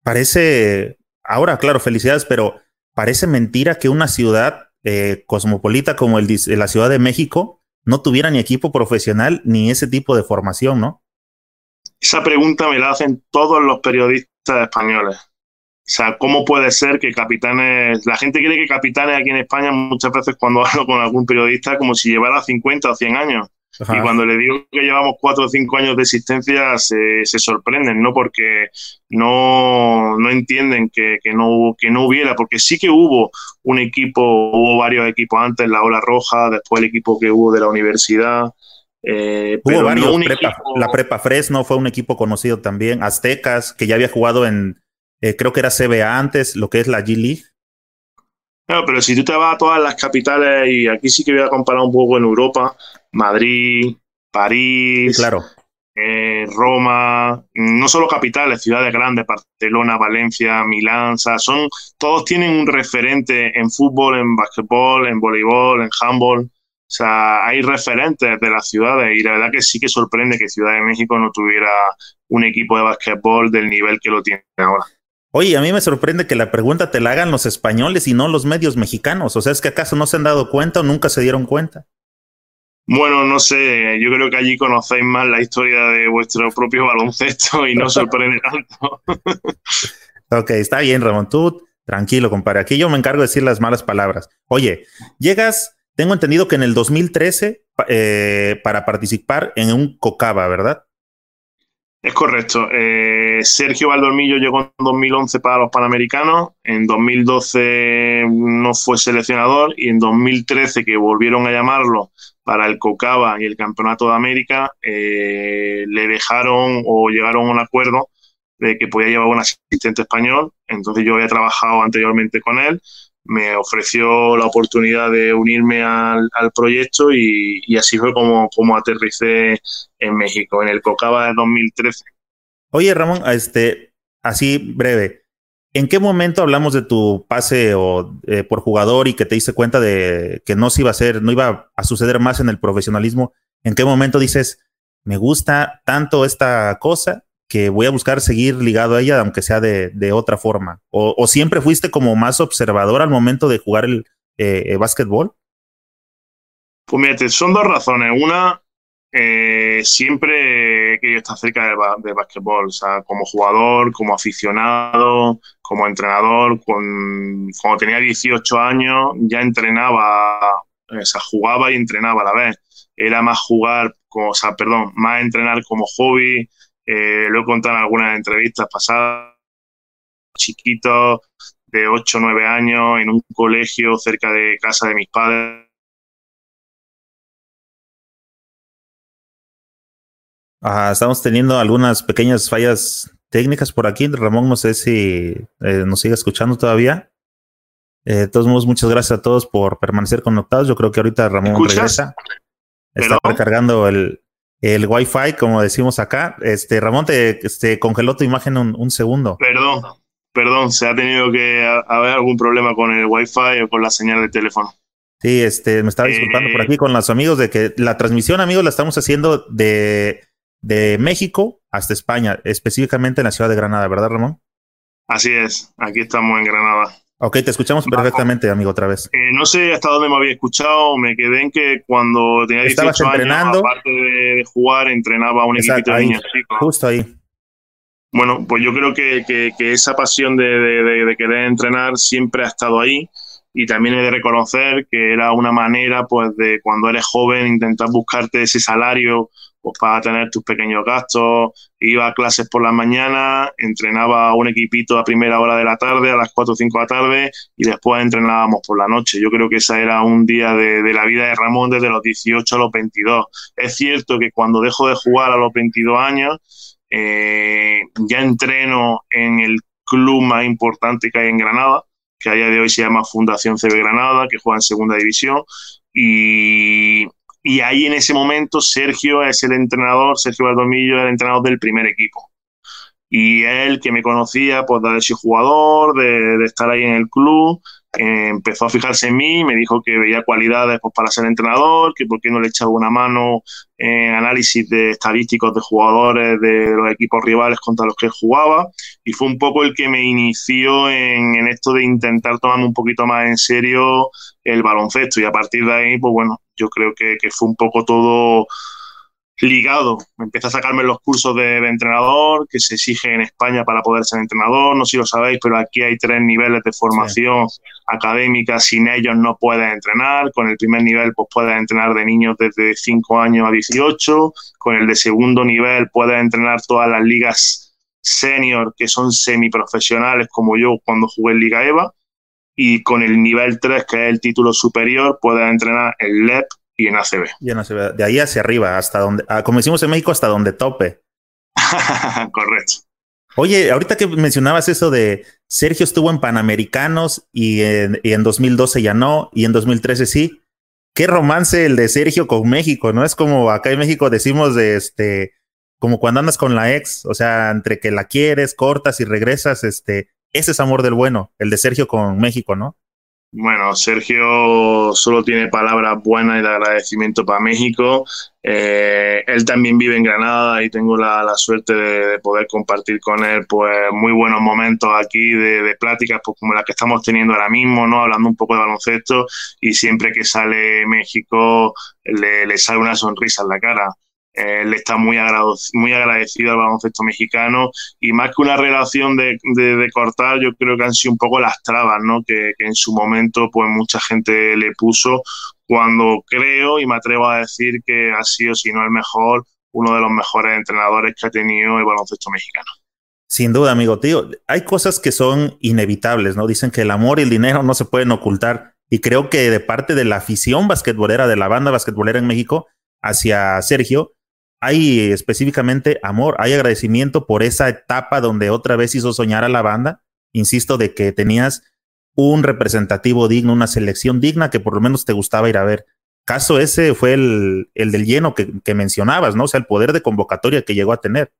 Parece, ahora claro, felicidades, pero parece mentira que una ciudad eh, cosmopolita como el, la Ciudad de México no tuviera ni equipo profesional ni ese tipo de formación, ¿no? Esa pregunta me la hacen todos los periodistas españoles o sea, ¿cómo puede ser que capitanes, la gente cree que capitanes aquí en España muchas veces cuando hablo con algún periodista como si llevara 50 o 100 años. Y cuando le digo que llevamos 4 o 5 años de existencia se, se sorprenden, ¿no? Porque no, no entienden que, que, no, que no hubiera, porque sí que hubo un equipo, hubo varios equipos antes, la Ola Roja, después el equipo que hubo de la universidad. Eh, hubo varios, la Prepa Fresno fue un equipo conocido también, Aztecas, que ya había jugado en, eh, creo que era CBA antes, lo que es la G-League. No, pero si tú te vas a todas las capitales, y aquí sí que voy a comparar un poco en Europa, Madrid, París, claro. Eh, Roma, no solo capitales, ciudades grandes, Barcelona, Valencia, Milán, son, todos tienen un referente en fútbol, en básquetbol, en voleibol, en handball. O sea, hay referentes de las ciudades y la verdad que sí que sorprende que Ciudad de México no tuviera un equipo de básquetbol del nivel que lo tiene ahora. Oye, a mí me sorprende que la pregunta te la hagan los españoles y no los medios mexicanos. O sea, ¿es que acaso no se han dado cuenta o nunca se dieron cuenta? Bueno, no sé, yo creo que allí conocéis más la historia de vuestro propio baloncesto y no sorprende tanto. ok, está bien, Ramón, tú tranquilo, compadre. Aquí yo me encargo de decir las malas palabras. Oye, llegas, tengo entendido que en el 2013 eh, para participar en un COCABA, ¿verdad? Es correcto. Eh, Sergio Valdormillo llegó en 2011 para los Panamericanos, en 2012 no fue seleccionador y en 2013 que volvieron a llamarlo para el COCABA y el Campeonato de América, eh, le dejaron o llegaron a un acuerdo de que podía llevar un asistente español. Entonces yo había trabajado anteriormente con él, me ofreció la oportunidad de unirme al, proyecto y, así fue como, como aterricé en México, en el COCABA de 2013. Oye, Ramón, este, así breve, ¿en qué momento hablamos de tu pase o eh, por jugador y que te diste cuenta de que no se iba a hacer, no iba a suceder más en el profesionalismo? ¿En qué momento dices, me gusta tanto esta cosa que voy a buscar seguir ligado a ella, aunque sea de, otra forma? O, siempre fuiste como más observador al momento de jugar el eh, básquetbol? Pues mira, son dos razones. Una, eh, siempre he querido estar cerca del, del básquetbol, o sea, como jugador, como aficionado, como entrenador. cuando tenía 18 años ya entrenaba, o sea, jugaba y entrenaba a la vez. Era más jugar, o sea, perdón, más entrenar como hobby, eh, lo he contado en algunas entrevistas pasadas, chiquito de 8 o 9 años, en un colegio cerca de casa de mis padres. estamos teniendo algunas pequeñas fallas técnicas por aquí. Ramón, no sé si eh, nos sigue escuchando todavía. Eh, de todos modos, muchas gracias a todos por permanecer conectados. Yo creo que ahorita Ramón regresa. Está recargando el, el Wi-Fi, como decimos acá. Este, Ramón, te este, congeló tu imagen un, segundo. Perdón, perdón, se ha tenido que haber algún problema con el Wi-Fi o con la señal de teléfono. Sí, este, me estaba disculpando por eh. aquí con los amigos de que la transmisión, amigos, la estamos haciendo de, de México hasta España, específicamente en la ciudad de Granada, ¿verdad, Ramón? Así es, aquí estamos en Granada. Ok, te escuchamos perfectamente, amigo, otra vez. Eh, no sé hasta dónde me había escuchado, me quedé en que cuando tenía 18 años, aparte de, jugar, entrenaba a un equipo de niños Justo ahí. Bueno, pues yo creo que, que, esa pasión de, de, querer entrenar siempre ha estado ahí y también he de reconocer que era una manera, pues, de cuando eres joven intentar buscarte ese salario pues para tener tus pequeños gastos. Iba a clases por la mañana, entrenaba un equipito a primera hora de la tarde, a las 4 o 5 de la tarde, y después entrenábamos por la noche. Yo creo que esa era un día de, de la vida de Ramón desde los 18 a los 22. Es cierto que cuando dejo de jugar a los 22 años, eh, ya entreno en el club más importante que hay en Granada, que a día de hoy se llama Fundación CB Granada, que juega en segunda división. Y, y ahí en ese momento Sergio es el entrenador, Sergio Valdomillo es el entrenador del primer equipo. Y él que me conocía pues de haber sido jugador, de, de estar ahí en el club, eh, empezó a fijarse en mí, me dijo que veía cualidades pues, para ser entrenador, que por qué no le echaba una mano en análisis de estadísticos de jugadores de los equipos rivales contra los que jugaba y fue un poco el que me inició en, en esto de intentar tomarme un poquito más en serio el baloncesto y a partir de ahí, pues bueno, yo creo que, que fue un poco todo ligado. Empecé a sacarme los cursos de, de, entrenador que se exige en España para poder ser entrenador. No sé si lo sabéis, pero aquí hay tres niveles de formación sí. académica. Sin ellos no puedes entrenar. Con el primer nivel, pues puedes entrenar de niños desde 5 años a 18. Con el de segundo nivel, puedes entrenar todas las ligas senior que son semiprofesionales, como yo cuando jugué en Liga EVA. Y con el nivel 3, que es el título superior, puedes entrenar en LEP, y en ACB. Y en ACB. De ahí hacia arriba, hasta donde, ah, como decimos en México, hasta donde tope. Correcto. Oye, ahorita que mencionabas eso de Sergio estuvo en Panamericanos y en, y en 2012 ya no, y en 2013 sí. Qué romance el de Sergio con México, ¿no? Es como acá en México decimos de este, como cuando andas con la ex, o sea, entre que la quieres, cortas y regresas, este, ese es amor del bueno, el de Sergio con México, ¿no? Bueno, Sergio solo tiene palabras buenas y de agradecimiento para México. Eh, él también vive en Granada y tengo la, suerte de, de, poder compartir con él pues muy buenos momentos aquí de, de pláticas pues, como las que estamos teniendo ahora mismo, ¿no? Hablando un poco de baloncesto y siempre que sale México le, le sale una sonrisa en la cara. Él está muy, agradecido al baloncesto mexicano y más que una relación de, de, de, cortar, yo creo que han sido un poco las trabas ¿no? que, que en su momento pues mucha gente le puso cuando creo y me atrevo a decir que ha sido, si no el mejor, uno de los mejores entrenadores que ha tenido el baloncesto mexicano. Sin duda, amigo tío. Hay cosas que son inevitables, ¿no? Dicen que el amor y el dinero no se pueden ocultar. Y creo que de parte de la afición basquetbolera, de la banda basquetbolera en México, hacia Sergio, hay específicamente amor, hay agradecimiento por esa etapa donde otra vez hizo soñar a la banda. Insisto, de que tenías un representativo digno, una selección digna que por lo menos te gustaba ir a ver. Caso ese fue el, el del lleno que, que mencionabas, ¿no? O sea, el poder de convocatoria que llegó a tener.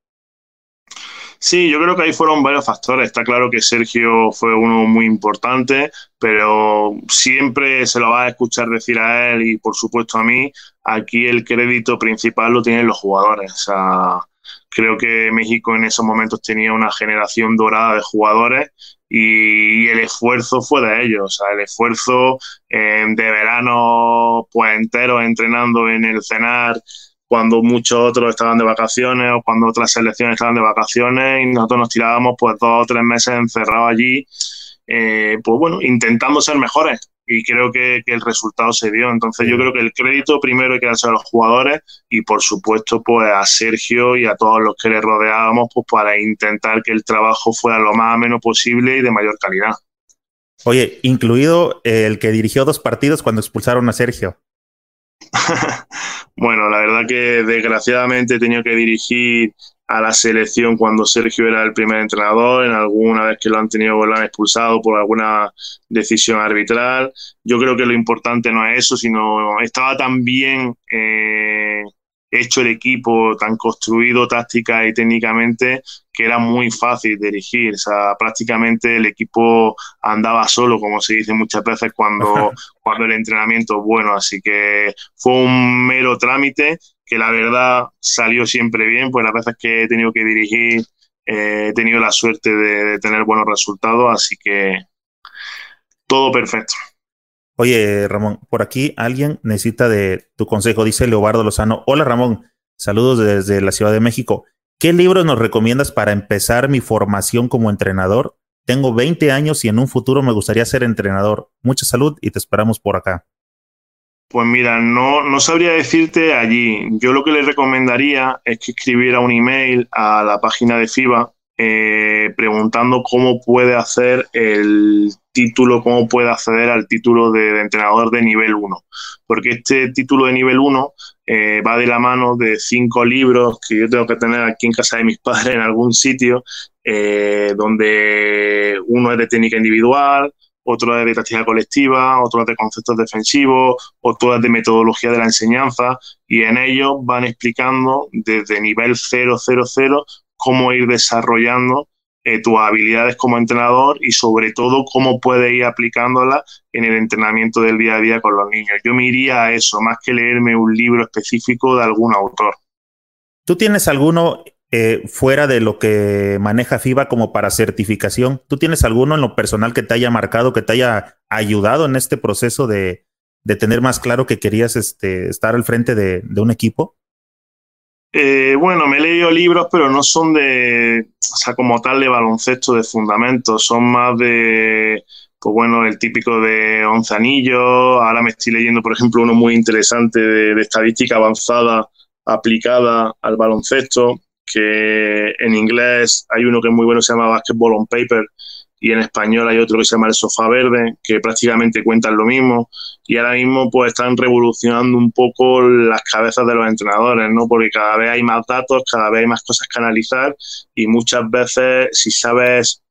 Sí, yo creo que ahí fueron varios factores. Está claro que Sergio fue uno muy importante, pero siempre se lo va a escuchar decir a él y por supuesto a mí, aquí el crédito principal lo tienen los jugadores. O sea, creo que México en esos momentos tenía una generación dorada de jugadores y, el esfuerzo fue de ellos. O sea, el esfuerzo eh, de verano pues entero entrenando en el cenar cuando muchos otros estaban de vacaciones o cuando otras selecciones estaban de vacaciones y nosotros nos tirábamos pues dos o tres meses encerrados allí, eh, pues bueno, intentando ser mejores y creo que, que, el resultado se dio. Entonces yo creo que el crédito primero hay que darse a los jugadores y por supuesto pues a Sergio y a todos los que le rodeábamos pues para intentar que el trabajo fuera lo más ameno posible y de mayor calidad. Oye, incluido el que dirigió dos partidos cuando expulsaron a Sergio. bueno, la verdad que desgraciadamente he tenido que dirigir a la selección cuando Sergio era el primer entrenador, en alguna vez que lo han tenido lo han expulsado por alguna decisión arbitral. Yo creo que lo importante no es eso, sino estaba tan bien eh, hecho el equipo, tan construido táctica y técnicamente, que era muy fácil dirigir. O sea, prácticamente el equipo andaba solo, como se dice muchas veces cuando, cuando el entrenamiento es bueno. Así que fue un mero trámite que la verdad salió siempre bien, pues las veces que he tenido que dirigir eh, he tenido la suerte de, de tener buenos resultados, así que todo perfecto. Oye, Ramón, por aquí alguien necesita de tu consejo, dice Leobardo Lozano. Hola, Ramón, saludos desde la Ciudad de México. ¿Qué libros nos recomiendas para empezar mi formación como entrenador? Tengo 20 años y en un futuro me gustaría ser entrenador. Mucha salud y te esperamos por acá. Pues mira, no, no sabría decirte allí. Yo lo que le recomendaría es que escribiera un email a la página de FIBA eh, preguntando cómo puede hacer el título, cómo puede acceder al título de, entrenador de nivel 1. Porque este título de nivel 1 eh, va de la mano de cinco libros que yo tengo que tener aquí en casa de mis padres en algún sitio, eh, donde uno es de técnica individual, otro es de táctica colectiva, otro es de conceptos defensivos, otro es de metodología de la enseñanza, y en ellos van explicando desde nivel 000 cómo ir desarrollando eh, tus habilidades como entrenador y sobre todo cómo puedes ir aplicándolas en el entrenamiento del día a día con los niños. Yo me iría a eso, más que leerme un libro específico de algún autor. ¿Tú tienes alguno eh, fuera de lo que maneja FIBA como para certificación, ¿tú tienes alguno en lo personal que te haya marcado, que te haya ayudado en este proceso de, tener más claro que querías este, estar al frente de, un equipo? Eh, bueno, me he leído libros, pero no son de, o sea, como tal de baloncesto, de fundamentos, son más de, pues bueno, el típico de once anillos. Ahora me estoy leyendo, por ejemplo, uno muy interesante de estadística avanzada aplicada al baloncesto que en inglés hay uno que es muy bueno, se llama Basketball on Paper, y en español hay otro que se llama El Sofá Verde, que prácticamente cuentan lo mismo. Y ahora mismo pues están revolucionando un poco las cabezas de los entrenadores, ¿no? Porque cada vez hay más datos, cada vez hay más cosas que analizar y muchas veces si sabes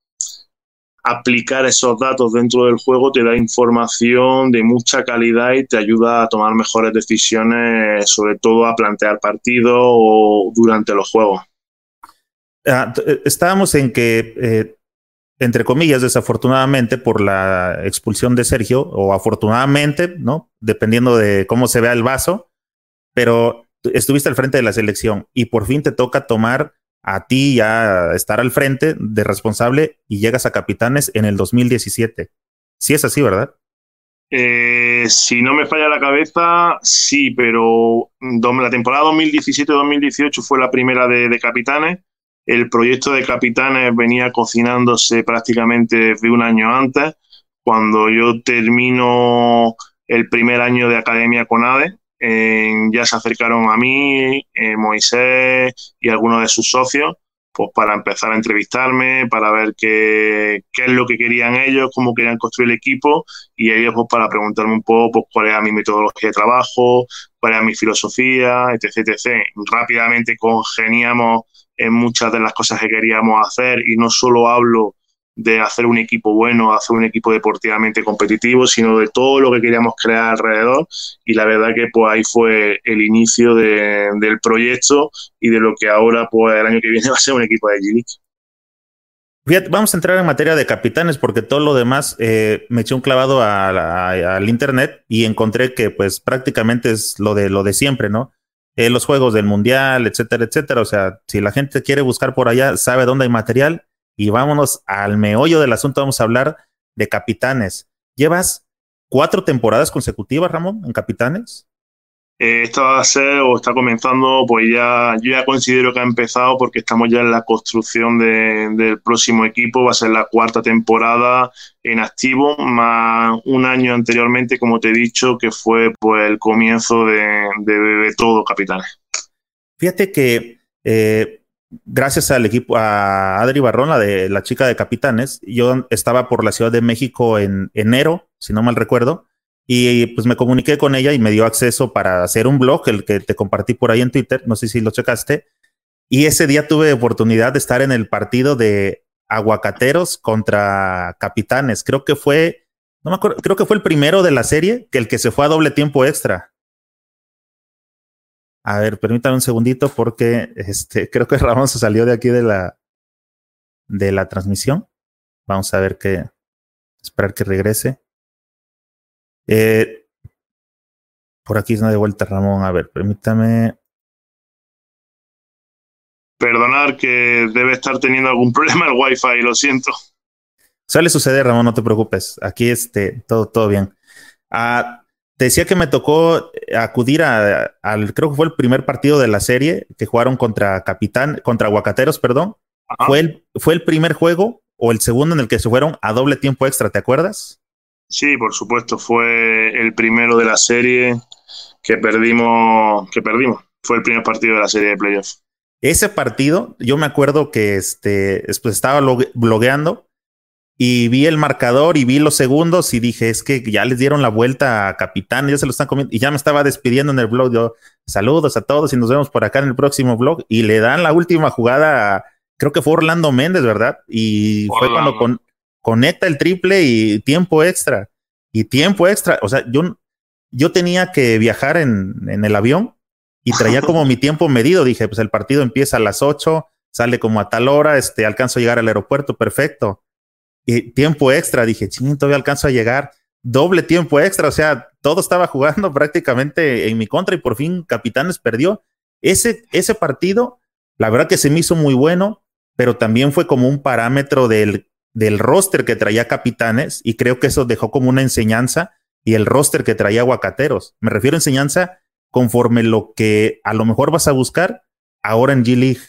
aplicar esos datos dentro del juego te da información de mucha calidad y te ayuda a tomar mejores decisiones, sobre todo a plantear partidos o durante los juegos. Ah, eh, estábamos en que, eh, entre comillas, desafortunadamente por la expulsión de Sergio, o afortunadamente, ¿no? Dependiendo de cómo se vea el vaso, pero estuviste al frente de la selección y por fin te toca tomar a ti ya estar al frente de responsable y llegas a capitanes en el 2017. Sí es así, ¿verdad? Eh, si no me falla la cabeza, sí, pero la temporada 2017-2018 fue la primera de, capitanes. El proyecto de capitanes venía cocinándose prácticamente desde un año antes. Cuando yo termino el primer año de academia con ADE, ya se acercaron a mí, eh, Moisés y algunos de sus socios, pues para empezar a entrevistarme, para ver qué, qué, es lo que querían ellos, cómo querían construir el equipo y ellos pues para preguntarme un poco pues, cuál era mi metodología de trabajo, cuál era mi filosofía, etc, etc. Rápidamente congeniamos en muchas de las cosas que queríamos hacer y no solo hablo de hacer un equipo bueno, hacer un equipo deportivamente competitivo, sino de todo lo que queríamos crear alrededor. Y la verdad que pues ahí fue el inicio del proyecto y de lo que ahora pues el año que viene va a ser un equipo de g vamos a entrar en materia de capitanes porque todo lo demás eh, me eché un clavado al internet y encontré que pues prácticamente es lo de lo de siempre, ¿no? Eh, los juegos del mundial, etcétera, etcétera. O sea, si la gente quiere buscar por allá, sabe dónde hay material y vámonos al meollo del asunto. Vamos a hablar de capitanes. ¿Llevas cuatro temporadas consecutivas, Ramón, en capitanes? Eh, va a ser o está comenzando, pues ya yo ya considero que ha empezado porque estamos ya en la construcción del próximo equipo. Va a ser la cuarta temporada en activo, más un año anteriormente, como te he dicho, que fue pues el comienzo de, de, todo capitanes. Fíjate que eh, gracias al equipo, a Adri Barrón, la de la chica de capitanes, yo estaba por la Ciudad de México en enero, si no mal recuerdo, y pues me comuniqué con ella y me dio acceso para hacer un blog, el que te compartí por ahí en Twitter, no sé si lo checaste, y ese día tuve oportunidad de estar en el partido de aguacateros contra capitanes, creo que fue, no me acuerdo, creo que fue el primero de la serie, que el que se fue a doble tiempo extra. A ver, permítame un segundito porque este, creo que Ramón se salió de aquí de la, de la transmisión. Vamos a ver qué. Esperar que regrese. Eh, por aquí es una de vuelta, Ramón. A ver, permítame. Perdonar que debe estar teniendo algún problema el Wi-Fi, lo siento. Suele suceder, Ramón, no te preocupes. Aquí este, todo, todo bien. Ah, te decía que me tocó eh, acudir a, al, creo que fue el primer partido de la serie que jugaron contra Capitán, contra Aguacateros, perdón. Fue el, fue el primer juego o el segundo en el que se fueron a doble tiempo extra, ¿te acuerdas? Sí, por supuesto, fue el primero de la serie que perdimos, que perdimos. Fue el primer partido de la serie de playoffs. Ese partido, yo me acuerdo que este, pues estaba blogueando y vi el marcador y vi los segundos y dije, es que ya les dieron la vuelta a Capitán, ya se lo están comiendo. Y ya me estaba despidiendo en el blog. Yo, saludos a todos y nos vemos por acá en el próximo blog. Y le dan la última jugada, creo que fue Orlando Méndez, ¿verdad? Y fue cuando conecta el triple y tiempo extra. Y tiempo extra. O sea, yo, yo tenía que viajar en, en el avión y traía como mi tiempo medido. Dije, pues el partido empieza a las 8, sale como a tal hora, este, alcanzo a llegar al aeropuerto, perfecto. Y tiempo extra, dije, ching, todavía alcanzo a llegar. Doble tiempo extra, o sea, todo estaba jugando prácticamente en mi contra y por fin Capitanes perdió. Ese, ese partido, la verdad que se me hizo muy bueno, pero también fue como un parámetro del, del roster que traía Capitanes y creo que eso dejó como una enseñanza y el roster que traía Aguacateros. Me refiero a enseñanza conforme lo que a lo mejor vas a buscar ahora en G-League?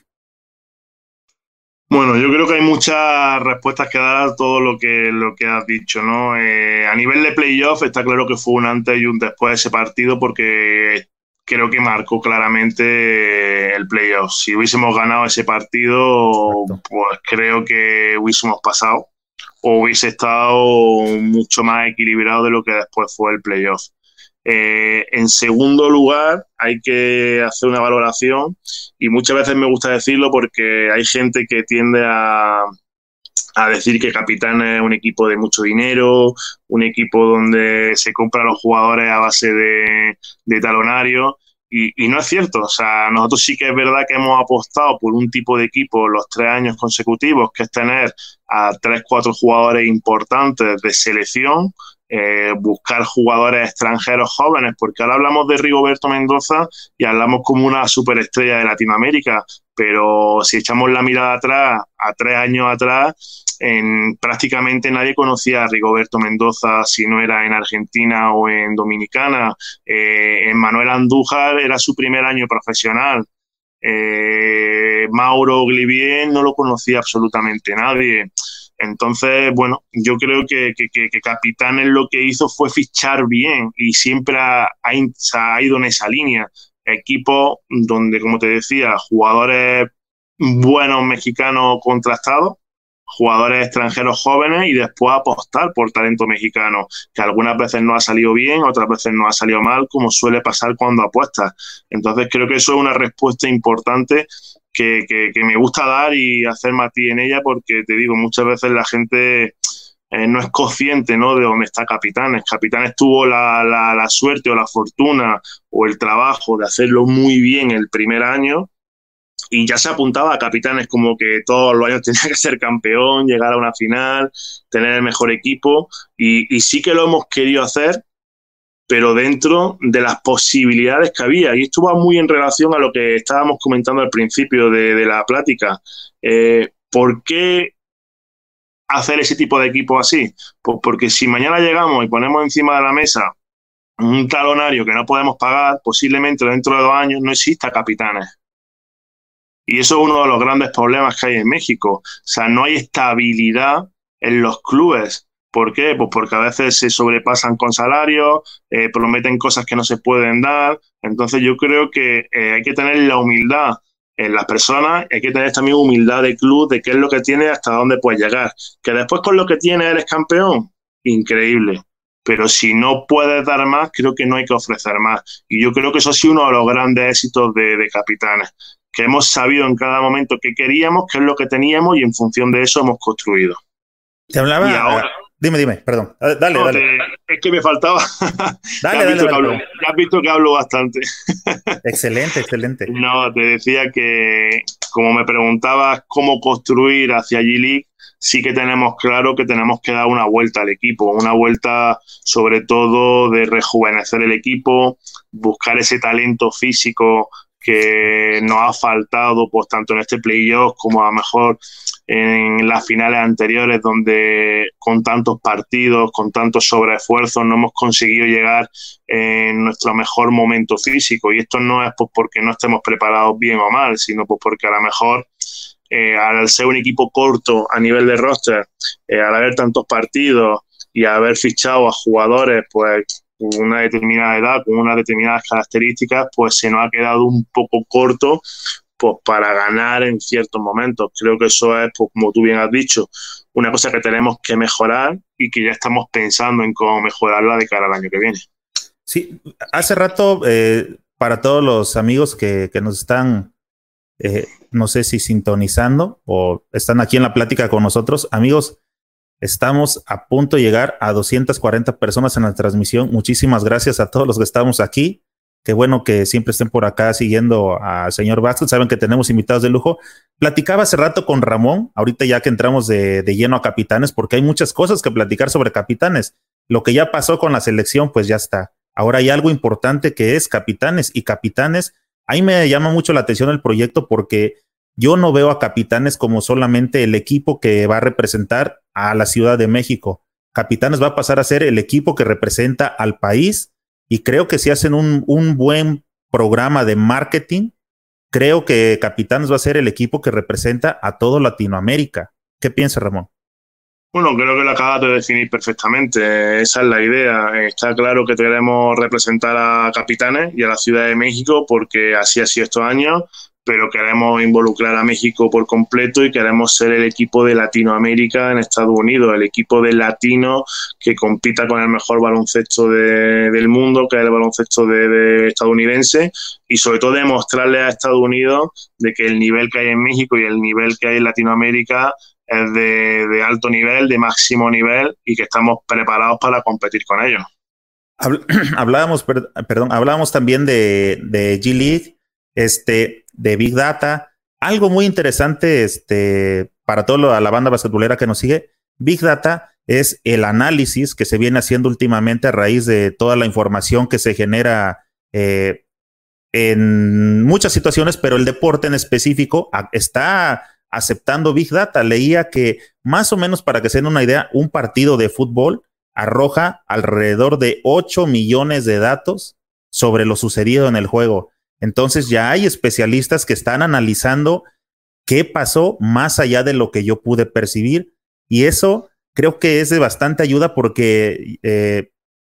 Bueno, yo creo que hay muchas respuestas que dar a todo lo que, lo que has dicho, ¿no? Eh, a nivel de playoff está claro que fue un antes y un después de ese partido porque creo que marcó claramente el playoff. Si hubiésemos ganado ese partido, pues creo que hubiésemos pasado o hubiese estado mucho más equilibrado de lo que después fue el playoff. Eh, en segundo lugar, hay que hacer una valoración y muchas veces me gusta decirlo porque hay gente que tiende a, decir que Capitán es un equipo de mucho dinero, un equipo donde se compran los jugadores a base de, de talonario. Y, y, no es cierto, o sea, nosotros sí que es verdad que hemos apostado por un tipo de equipo los tres años consecutivos, que es tener a tres, cuatro jugadores importantes de selección, eh, buscar jugadores extranjeros jóvenes, porque ahora hablamos de Rigoberto Mendoza y hablamos como una superestrella de Latinoamérica, pero si echamos la mirada atrás, a tres años atrás, en, prácticamente nadie conocía a Rigoberto Mendoza si no era en Argentina o en Dominicana. Eh, en Manuel Andújar era su primer año profesional. Eh, Mauro Glivier no lo conocía absolutamente nadie. Entonces, bueno, yo creo que, que, que, Capitanes lo que hizo fue fichar bien y siempre ha, ha, ido en esa línea. Equipo donde, como te decía, jugadores buenos mexicanos contrastados, jugadores extranjeros jóvenes y después apostar por talento mexicano, que algunas veces no ha salido bien, otras veces no ha salido mal, como suele pasar cuando apuestas. Entonces creo que eso es una respuesta importante que, me gusta dar y hacer ti en ella porque te digo, muchas veces la gente eh, no es consciente ¿no? de dónde está Capitanes. Capitanes tuvo la, la, suerte o la fortuna o el trabajo de hacerlo muy bien el primer año y ya se apuntaba a Capitanes como que todos los años tenía que ser campeón, llegar a una final, tener el mejor equipo y, sí que lo hemos querido hacer pero dentro de las posibilidades que había. Y esto va muy en relación a lo que estábamos comentando al principio de, la plática. Eh, ¿Por qué hacer ese tipo de equipo así? Pues porque si mañana llegamos y ponemos encima de la mesa un talonario que no podemos pagar, posiblemente dentro de dos años no exista capitanes. Y eso es uno de los grandes problemas que hay en México. O sea, no hay estabilidad en los clubes. ¿Por qué? Pues porque a veces se sobrepasan con salarios, eh, prometen cosas que no se pueden dar. Entonces yo creo que eh, hay que tener la humildad en las personas, hay que tener también humildad de club, de qué es lo que tiene, hasta dónde puedes llegar. Que después con lo que tienes eres campeón, increíble. Pero si no puedes dar más, creo que no hay que ofrecer más. Y yo creo que eso ha sido uno de los grandes éxitos de, de Capitanes, que hemos sabido en cada momento qué queríamos, qué es lo que teníamos y en función de eso hemos construido. Te hablaba, y ahora, Dime, dime, perdón. Dale, dale. es que me faltaba. Dale, dale, dale, ya has visto que hablo bastante. excelente, excelente. No, te decía que, como me preguntabas cómo construir hacia G-League, sí que tenemos claro que tenemos que dar una vuelta al equipo, una vuelta sobre todo de rejuvenecer el equipo, buscar ese talento físico que nos ha faltado pues tanto en este playoff como a lo mejor en las finales anteriores donde con tantos partidos, con tantos sobreesfuerzos no hemos conseguido llegar en nuestro mejor momento físico. Y esto no es pues porque no estemos preparados bien o mal, sino pues porque a lo mejor eh, al ser un equipo corto a nivel de roster, eh, al haber tantos partidos, y haber fichado a jugadores pues con una determinada edad, con unas determinadas características, pues se nos ha quedado un poco corto pues para ganar en ciertos momentos. Creo que eso es, pues, como tú bien has dicho, una cosa que tenemos que mejorar y que ya estamos pensando en cómo mejorarla de cara al año que viene. Sí, hace rato, eh, para todos los amigos que, que nos están, eh, no sé si sintonizando o están aquí en la plática con nosotros, amigos, Estamos a punto de llegar a 240 personas en la transmisión. Muchísimas gracias a todos los que estamos aquí. Qué bueno que siempre estén por acá siguiendo al señor Vázquez. Saben que tenemos invitados de lujo. Platicaba hace rato con Ramón, ahorita ya que entramos de, lleno a capitanes, porque hay muchas cosas que platicar sobre capitanes. Lo que ya pasó con la selección, pues ya está. Ahora hay algo importante que es capitanes y capitanes. Ahí me llama mucho la atención el proyecto porque yo no veo a Capitanes como solamente el equipo que va a representar a la Ciudad de México. Capitanes va a pasar a ser el equipo que representa al país y creo que si hacen un, un buen programa de marketing, creo que Capitanes va a ser el equipo que representa a todo Latinoamérica. ¿Qué piensa Ramón? Bueno, creo que lo acabas de definir perfectamente. Esa es la idea. Está claro que queremos representar a Capitanes y a la Ciudad de México porque así ha sido estos años pero queremos involucrar a México por completo y queremos ser el equipo de Latinoamérica en Estados Unidos, el equipo de latino que compita con el mejor baloncesto del mundo, que es el baloncesto de, estadounidense, y sobre todo demostrarle a Estados Unidos de que el nivel que hay en México y el nivel que hay en Latinoamérica es de, alto nivel, de máximo nivel, y que estamos preparados para competir con ellos. Hablábamos, perdón, hablábamos también de, de G-League este, de Big Data. Algo muy interesante este, para toda la banda basquetbolera que nos sigue. Big Data es el análisis que se viene haciendo últimamente a raíz de toda la información que se genera eh, en muchas situaciones, pero el deporte en específico está aceptando Big Data. Leía que más o menos para que se den una idea, un partido de fútbol arroja alrededor de 8 millones de datos sobre lo sucedido en el juego. Entonces ya hay especialistas que están analizando qué pasó más allá de lo que yo pude percibir y eso creo que es de bastante ayuda porque eh,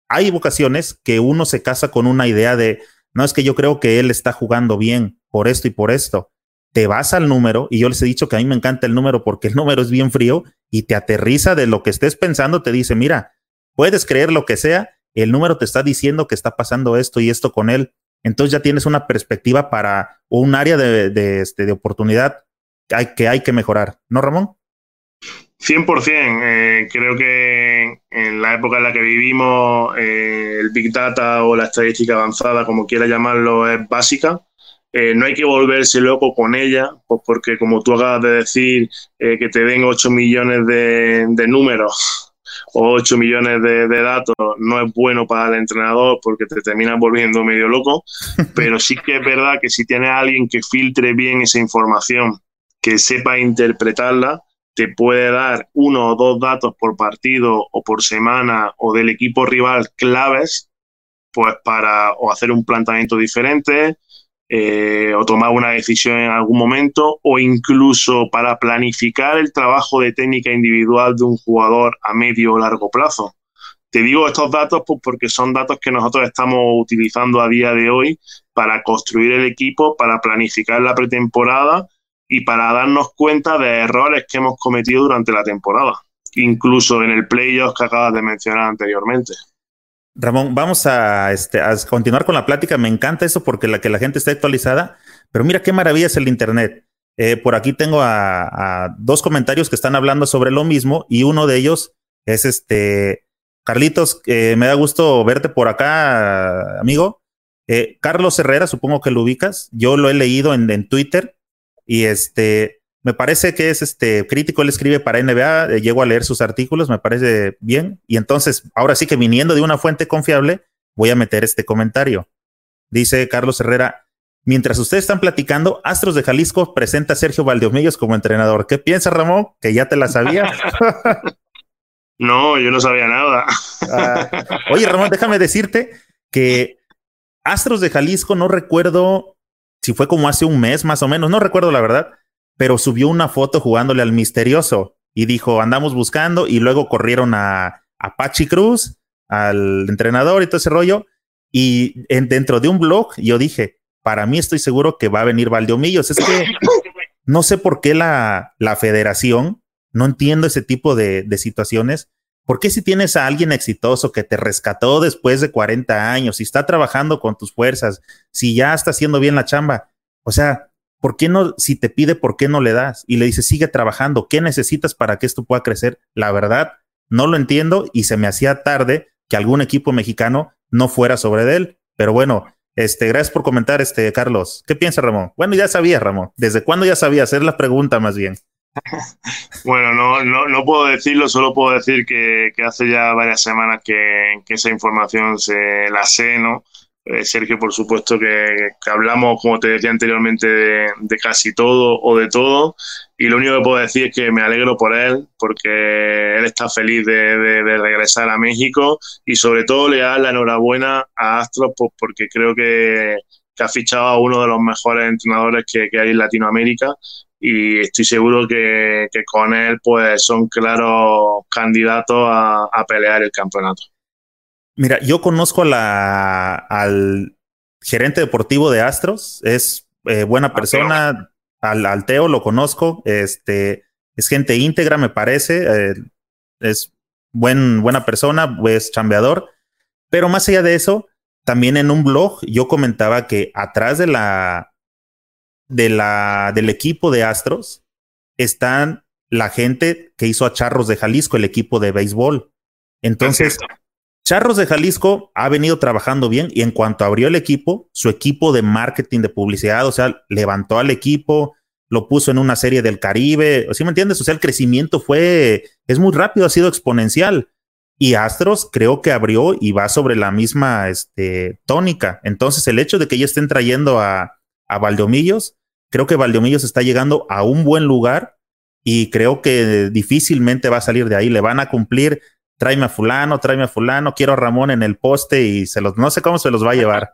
hay vocaciones que uno se casa con una idea de, no es que yo creo que él está jugando bien por esto y por esto. Te vas al número y yo les he dicho que a mí me encanta el número porque el número es bien frío y te aterriza de lo que estés pensando, te dice, mira, puedes creer lo que sea, el número te está diciendo que está pasando esto y esto con él entonces ya tienes una perspectiva para un área de, este, de oportunidad que hay, que mejorar, ¿no, Ramón? 100%. Eh, creo que en la época en la que vivimos, eh, el Big Data o la estadística avanzada, como quiera llamarlo, es básica. Eh, no hay que volverse loco con ella, pues porque como tú acabas de decir, que te den 8 millones de números o 8 millones de, datos no es bueno para el entrenador porque te terminas volviendo medio loco, pero sí que es verdad que si tienes a alguien que filtre bien esa información, que sepa interpretarla, te puede dar uno o dos datos por partido o por semana o del equipo rival claves, pues para o hacer un planteamiento diferente, eh, o tomar una decisión en algún momento o incluso para planificar el trabajo de técnica individual de un jugador a medio o largo plazo. Te digo estos datos pues, porque son datos que nosotros estamos utilizando a día de hoy para construir el equipo, para planificar la pretemporada y para darnos cuenta de errores que hemos cometido durante la temporada, incluso en el playoff que acabas de mencionar anteriormente. Ramón, vamos a, este, a continuar con la plática. Me encanta eso porque la que la gente está actualizada. Pero mira qué maravilla es el Internet. Eh, por aquí tengo a, dos comentarios que están hablando sobre lo mismo y uno de ellos es este Carlitos. Eh, me da gusto verte por acá, amigo. Eh, Carlos Herrera, supongo que lo ubicas. Yo lo he leído en Twitter y este me parece que es este crítico, él escribe para NBA, eh, llego a leer sus artículos, me parece bien. Y entonces, ahora sí que viniendo de una fuente confiable, voy a meter este comentario. Dice Carlos Herrera, mientras ustedes están platicando, Astros de Jalisco presenta a Sergio Valdeomillos como entrenador. ¿Qué piensa Ramón? Que ya te la sabía. no, yo no sabía nada. Ah, oye, Ramón, déjame decirte que Astros de Jalisco, no recuerdo si fue como hace un mes más o menos, no recuerdo la verdad pero subió una foto jugándole al misterioso y dijo, andamos buscando y luego corrieron a, a Pachi Cruz, al entrenador y todo ese rollo. Y en, dentro de un blog yo dije, para mí estoy seguro que va a venir Valdeomillos. Es que no sé por qué la, la federación, no entiendo ese tipo de, de situaciones. ¿Por qué si tienes a alguien exitoso que te rescató después de 40 años, si está trabajando con tus fuerzas, si ya está haciendo bien la chamba? O sea, ¿por qué no, si te pide, por qué no le das? Y le dices, sigue trabajando, ¿qué necesitas para que esto pueda crecer? La verdad, no lo entiendo y se me hacía tarde que algún equipo mexicano no fuera sobre él. Pero bueno, este, gracias por comentar, este, Carlos. ¿Qué piensa Ramón? Bueno, ya sabía, Ramón. ¿Desde cuándo ya sabía? Hacer la pregunta más bien. bueno, no, no, no, puedo decirlo, solo puedo decir que, que hace ya varias semanas que, que, esa información se la sé, ¿no? Eh, Sergio, por supuesto, que, hablamos, como te decía anteriormente, de, casi todo o de todo. Y lo único que puedo decir es que me alegro por él, porque él está feliz de, regresar a México y sobre todo le da la enhorabuena a Astros pues, porque creo que, ha fichado a uno de los mejores entrenadores que, hay en Latinoamérica y estoy seguro que, con él pues son claros candidatos a, pelear el campeonato. Mira, yo conozco a la, al gerente deportivo de Astros, es eh, buena persona, al, al, Teo lo conozco, este, es gente íntegra me parece, eh, es buen, buena persona, es chambeador, pero más allá de eso, también en un blog yo comentaba que atrás de la, de la, del equipo de Astros están la gente que hizo a Charros de Jalisco, el equipo de béisbol. Entonces, Charros de Jalisco ha venido trabajando bien y en cuanto abrió el equipo, su equipo de marketing, de publicidad, o sea, levantó al equipo, lo puso en una serie del Caribe, ¿sí me entiendes? O sea, el crecimiento fue, es muy rápido, ha sido exponencial. Y Astros creo que abrió y va sobre la misma este, tónica. Entonces, el hecho de que ya estén trayendo a, a Valdomillos. Creo que Valdomillos está llegando a un buen lugar y creo que difícilmente va a salir de ahí. Le van a cumplir, tráeme a fulano, tráeme a fulano, quiero a Ramón en el poste y se los, no sé cómo se los va a llevar.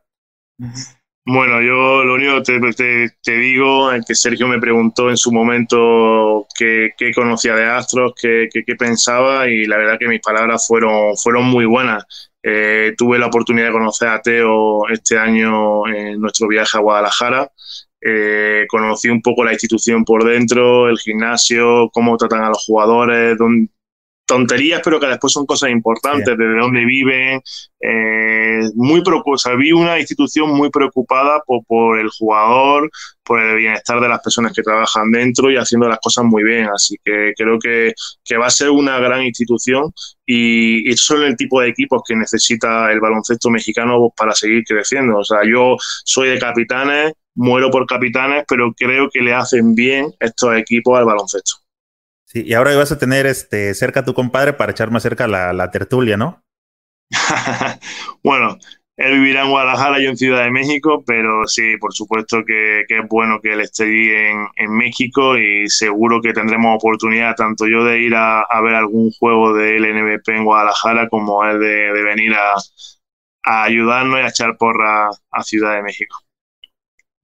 Bueno, yo lo único que te, digo es que Sergio me preguntó en su momento qué, qué conocía de Astros, qué, qué, qué, pensaba y la verdad que mis palabras fueron, fueron muy buenas. Eh, tuve la oportunidad de conocer a Teo este año en nuestro viaje a Guadalajara. Eh, conocí un poco la institución por dentro, el gimnasio, cómo tratan a los jugadores, dónde, tonterías, pero que después son cosas importantes, de dónde viven. Eh, muy o sea, vi una institución muy preocupada por, por, el jugador, por el bienestar de las personas que trabajan dentro y haciendo las cosas muy bien. Así que creo que, que va a ser una gran institución y, y son el tipo de equipos que necesita el baloncesto mexicano para seguir creciendo. O sea, yo soy de capitanes, muero por capitanes, pero creo que le hacen bien estos equipos al baloncesto. Sí, y ahora vas a tener este cerca a tu compadre para echar más cerca la, la tertulia, ¿no? bueno, él vivirá en Guadalajara, yo en Ciudad de México, pero sí, por supuesto que, que es bueno que él esté en, en, México y seguro que tendremos oportunidad, tanto yo de ir a, a ver algún juego de LNBP en Guadalajara, como él de, de venir a, a, ayudarnos y a echar porra a Ciudad de México.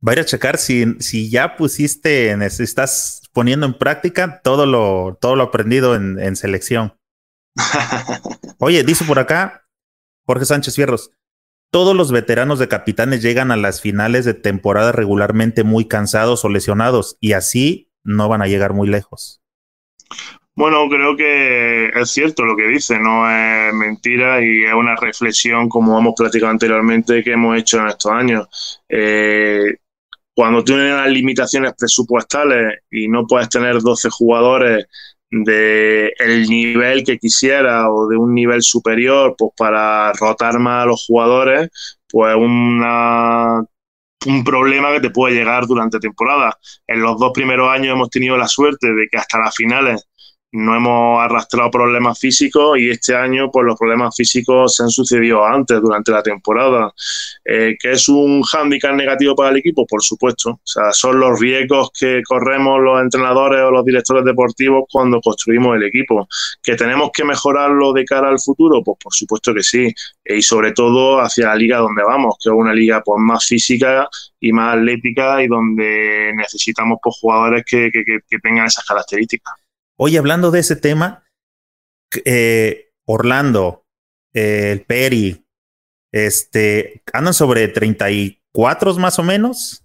Va a ir a checar si, si ya pusiste, en, estás poniendo en práctica todo lo, todo lo aprendido en, en selección. Oye, dice por acá Jorge Sánchez Fierros, todos los veteranos de capitanes llegan a las finales de temporada regularmente muy cansados o lesionados y así no van a llegar muy lejos. Bueno, creo que es cierto lo que dice, no es mentira y es una reflexión, como hemos platicado anteriormente, que hemos hecho en estos años. Eh, cuando tienes las limitaciones presupuestales y no puedes tener 12 jugadores de el nivel que quisiera o de un nivel superior pues para rotar más a los jugadores pues una un problema que te puede llegar durante temporada. En los dos primeros años hemos tenido la suerte de que hasta las finales no hemos arrastrado problemas físicos y este año pues los problemas físicos se han sucedido antes durante la temporada. Eh, que es un hándicap negativo para el equipo por supuesto. O sea son los riesgos que corremos los entrenadores o los directores deportivos cuando construimos el equipo. Que tenemos que mejorarlo de cara al futuro pues por supuesto que sí. Y sobre todo hacia la liga donde vamos que es una liga pues más física y más atlética y donde necesitamos pues jugadores que, que, que tengan esas características Oye, hablando de ese tema, eh, Orlando, eh, el Peri, este, andan sobre 34 más o menos.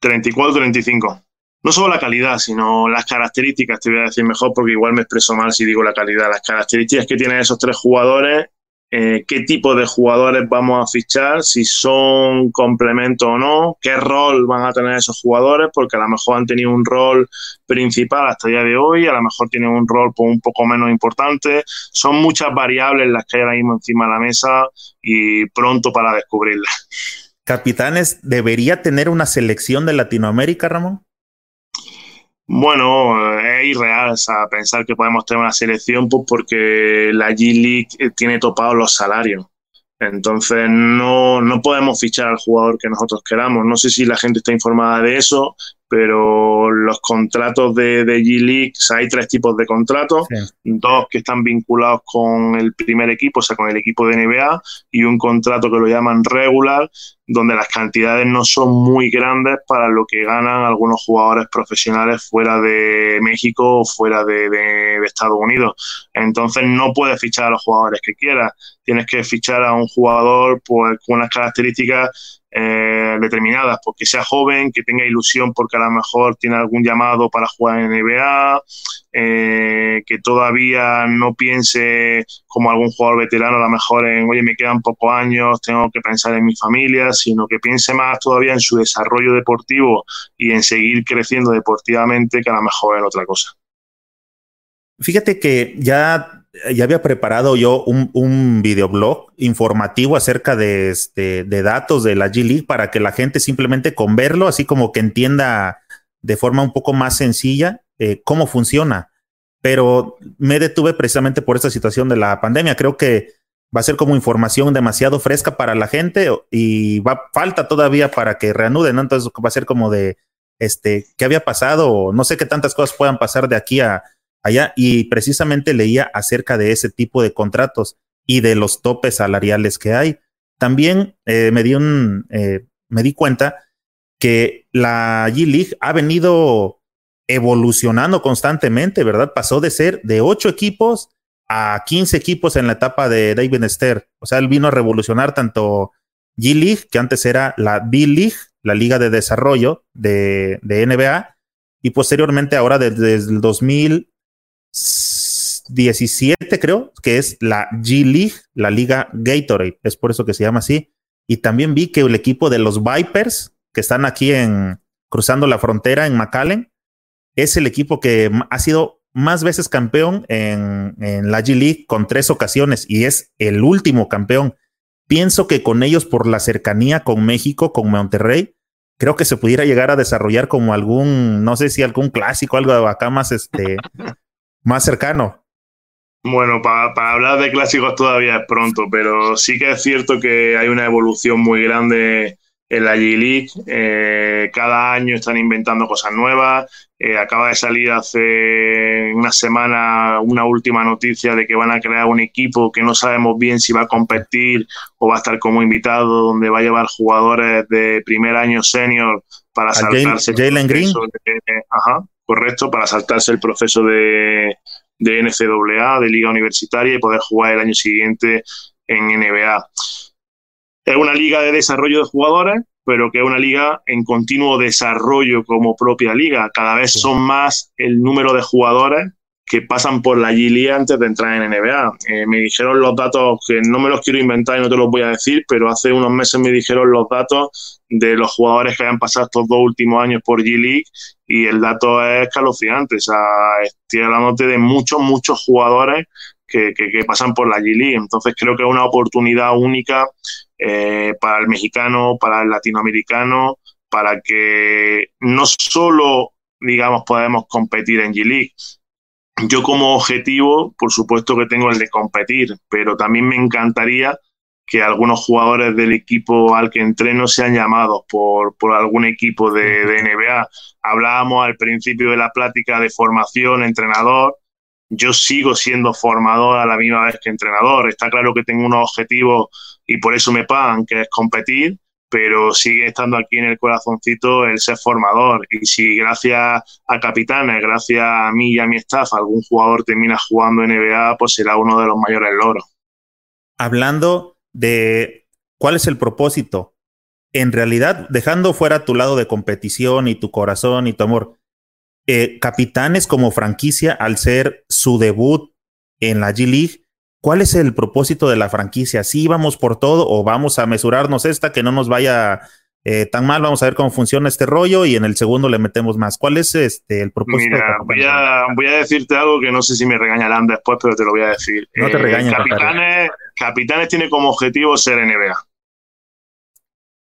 34, 35. No solo la calidad, sino las características, te voy a decir mejor porque igual me expreso mal si digo la calidad. Las características que tienen esos tres jugadores eh, qué tipo de jugadores vamos a fichar, si son complemento o no, qué rol van a tener esos jugadores, porque a lo mejor han tenido un rol principal hasta el día de hoy, a lo mejor tienen un rol pues, un poco menos importante. Son muchas variables las que hay ahora mismo encima de la mesa y pronto para descubrirlas. Capitanes, ¿debería tener una selección de Latinoamérica, Ramón? Bueno, es irreal o pensar que podemos tener una selección pues porque la G-League eh, tiene topados los salarios. Entonces no, no podemos fichar al jugador que nosotros queramos. No sé si la gente está informada de eso, pero los contratos de, de G-League, hay tres tipos de contratos, dos que están vinculados con el primer equipo, o sea, con el equipo de NBA, y un contrato que lo llaman regular, donde las cantidades no son muy grandes para lo que ganan algunos jugadores profesionales fuera de México o fuera de, de Estados Unidos. Entonces no puedes fichar a los jugadores que quieras, tienes que fichar a un jugador pues, con unas características eh, determinadas, porque sea joven, que tenga ilusión porque a lo mejor tiene algún llamado para jugar en NBA, eh, que todavía no piense como algún jugador veterano, a lo mejor en, oye, me quedan pocos años, tengo que pensar en mi familia, sino que piense más todavía en su desarrollo deportivo y en seguir creciendo deportivamente que a lo mejor en otra cosa. Fíjate que ya ya había preparado yo un, un videoblog informativo acerca de, este, de datos de la G League para que la gente simplemente con verlo, así como que entienda de forma un poco más sencilla eh, cómo funciona. Pero me detuve precisamente por esta situación de la pandemia. Creo que va a ser como información demasiado fresca para la gente y va falta todavía para que reanuden, Entonces va a ser como de este qué había pasado, no sé qué tantas cosas puedan pasar de aquí a allá y precisamente leía acerca de ese tipo de contratos y de los topes salariales que hay. También eh, me, di un, eh, me di cuenta que la G-League ha venido evolucionando constantemente, ¿verdad? Pasó de ser de ocho equipos a 15 equipos en la etapa de David Esther. O sea, él vino a revolucionar tanto G-League, que antes era la B-League, la liga de desarrollo de, de NBA, y posteriormente ahora desde el 2000 17, creo, que es la G League, la liga Gatorade, es por eso que se llama así. Y también vi que el equipo de los Vipers, que están aquí en cruzando la frontera en McAllen, es el equipo que ha sido más veces campeón en, en la G League con tres ocasiones y es el último campeón. Pienso que con ellos, por la cercanía con México, con Monterrey, creo que se pudiera llegar a desarrollar como algún, no sé si algún clásico, algo acá más este, más cercano. Bueno, para, hablar de clásicos todavía es pronto, pero sí que es cierto que hay una evolución muy grande en la G-League. Eh, cada año están inventando cosas nuevas. Eh, acaba de salir hace una semana una última noticia de que van a crear un equipo que no sabemos bien si va a competir o va a estar como invitado, donde va a llevar jugadores de primer año senior para saltarse. Jalen Green. ajá, correcto para saltarse el proceso de, de NCAA, de liga universitaria y poder jugar el año siguiente en NBA. Es una liga de desarrollo de jugadores, pero que es una liga en continuo desarrollo como propia liga. Cada vez son más el número de jugadores que pasan por la G antes de entrar en NBA. Eh, me dijeron los datos, que no me los quiero inventar y no te los voy a decir, pero hace unos meses me dijeron los datos de los jugadores que hayan pasado estos dos últimos años por G-League y el dato es escalofriante. O sea, estoy hablando de muchos, muchos jugadores que, que, pasan por la G-League. Entonces creo que es una oportunidad única eh, para el mexicano, para el latinoamericano, para que no solo digamos, podemos competir en G-League, yo como objetivo, por supuesto que tengo el de competir, pero también me encantaría que algunos jugadores del equipo al que entreno sean llamados por, por algún equipo de, NBA. Hablábamos al principio de la plática de formación, entrenador. Yo sigo siendo formador a la misma vez que entrenador. Está claro que tengo unos objetivos y por eso me pagan, que es competir, pero sigue estando aquí en el corazoncito el ser formador. Y si gracias a capitanes, gracias a mí y a mi staff, algún jugador termina jugando NBA, pues será uno de los mayores logros. Hablando de cuál es el propósito, en realidad, dejando fuera tu lado de competición y tu corazón y tu amor, eh, capitanes como franquicia, al ser su debut en la G League, ¿cuál es el propósito de la franquicia? ¿Sí vamos por todo o vamos a mesurarnos esta que no nos vaya eh, tan mal? Vamos a ver cómo funciona este rollo y en el segundo le metemos más. ¿Cuál es este el propósito? Mira, voy, a, voy a decirte algo que no sé si me regañarán después, pero te lo voy a decir. No te regañes. capitanes, capitanes tiene como objetivo ser NBA.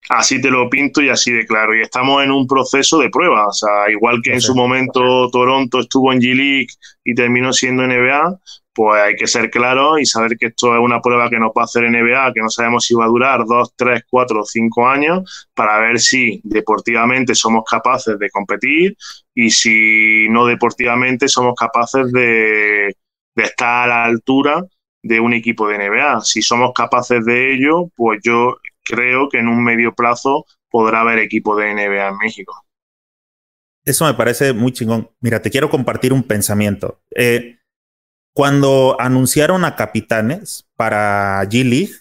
Así te lo pinto y así de claro. Y estamos en un proceso de prueba. O sea, igual que en su momento Toronto estuvo en G-League y terminó siendo NBA, pues hay que ser claro y saber que esto es una prueba que nos va a hacer NBA, que no sabemos si va a durar dos, tres, cuatro cinco años, para ver si deportivamente somos capaces de competir y si no deportivamente somos capaces de, de estar a la altura de un equipo de NBA. Si somos capaces de ello, pues yo creo que en un medio plazo podrá haber equipo de NBA en México. Eso me parece muy chingón. Mira, te quiero compartir un pensamiento. Eh, cuando anunciaron a capitanes para G League,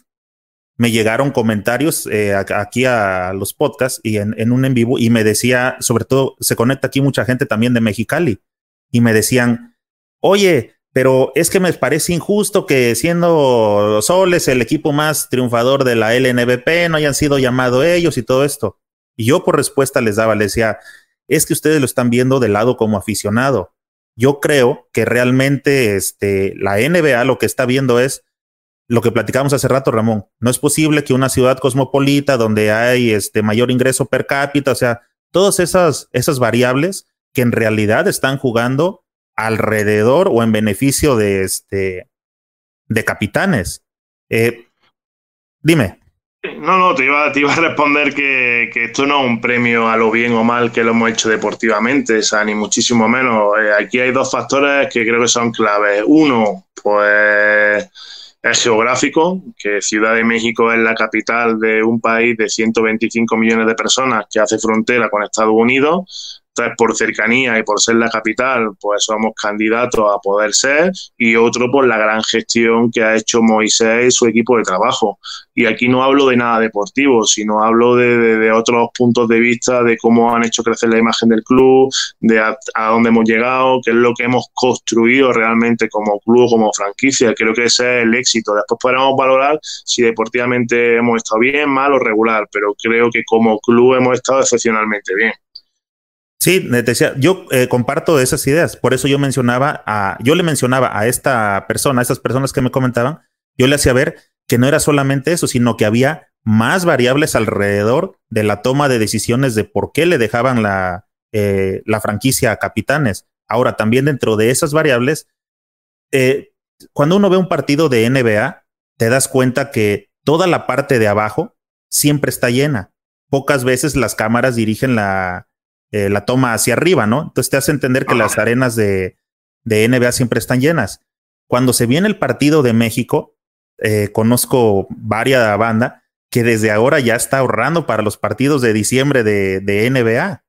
me llegaron comentarios eh, aquí a los podcasts y en, un en vivo y me decía, sobre todo, se conecta aquí mucha gente también de Mexicali y me decían, oye, pero es que me parece injusto que siendo Soles el equipo más triunfador de la LNBP no hayan sido llamados ellos y todo esto. Y yo por respuesta les daba, les decía, es que ustedes lo están viendo de lado como aficionado. Yo creo que realmente este, la NBA lo que está viendo es lo que platicamos hace rato, Ramón. No es posible que una ciudad cosmopolita donde hay este mayor ingreso per cápita, o sea, todas esas, esas variables que en realidad están jugando alrededor o en beneficio de este de capitanes. Eh, dime. No, no, te iba, te iba a responder que, que, esto no es un premio a lo bien o mal que lo hemos hecho deportivamente, o sea, ni muchísimo menos. Eh, aquí hay dos factores que creo que son claves. Uno, pues es geográfico, que Ciudad de México es la capital de un país de 125 millones de personas que hace frontera con Estados Unidos. Entonces, por cercanía y por ser la capital, pues somos candidatos a poder ser. Y otro por la gran gestión que ha hecho Moisés y su equipo de trabajo. Y aquí no hablo de nada deportivo, sino hablo de, otros puntos de vista de cómo han hecho crecer la imagen del club, de a, dónde hemos llegado, qué es lo que hemos construido realmente como club, como franquicia. Creo que ese es el éxito. Después podremos valorar si deportivamente hemos estado bien, mal o regular, pero creo que como club hemos estado excepcionalmente bien. Sí, decía, yo eh, comparto esas ideas. Por eso yo mencionaba a, yo le mencionaba a esta persona, a estas personas que me comentaban, yo le hacía ver que no era solamente eso, sino que había más variables alrededor de la toma de decisiones de por qué le dejaban la, eh, la franquicia a capitanes. Ahora, también dentro de esas variables, eh, cuando uno ve un partido de NBA, te das cuenta que toda la parte de abajo siempre está llena. Pocas veces las cámaras dirigen la, eh, la toma hacia arriba, ¿no? Entonces te hace entender que las arenas de, de, NBA siempre están llenas. Cuando se viene el partido de México, eh, conozco varias banda que desde ahora ya está ahorrando para los partidos de diciembre de, de NBA.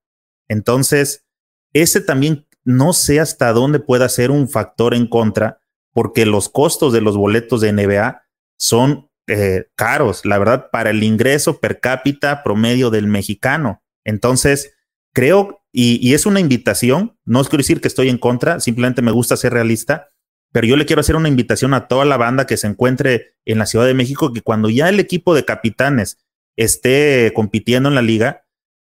Entonces, ese también no sé hasta dónde pueda ser un factor en contra, porque los costos de los boletos de NBA son eh, caros, la verdad, para el ingreso per cápita promedio del mexicano. Entonces, creo, y, es una invitación, no quiero decir que estoy en contra, simplemente me gusta ser realista, pero yo le quiero hacer una invitación a toda la banda que se encuentre en la Ciudad de México, que cuando ya el equipo de capitanes esté compitiendo en la liga,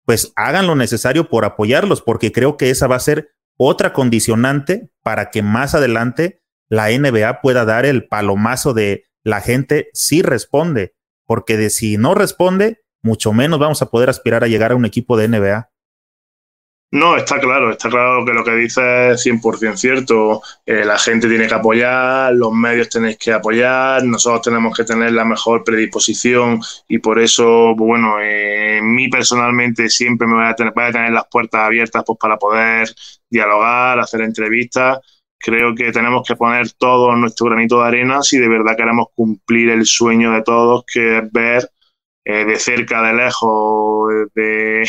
pues hagan lo necesario por apoyarlos, porque creo que esa va a ser otra condicionante para que más adelante la NBA pueda dar el palomazo de la gente si responde, porque de si no responde, mucho menos vamos a poder aspirar a llegar a un equipo de NBA. No, está claro, está claro que lo que dice es 100% cierto. Eh, la gente tiene que apoyar, los medios tenéis que apoyar, nosotros tenemos que tener la mejor predisposición y por eso, pues bueno, eh, mí personalmente siempre me voy a, tener, a las puertas abiertas pues, para poder dialogar, hacer entrevistas. Creo que tenemos que poner todo nuestro granito de arena si de verdad queremos cumplir el sueño de todos, que es ver eh, de cerca, de lejos, de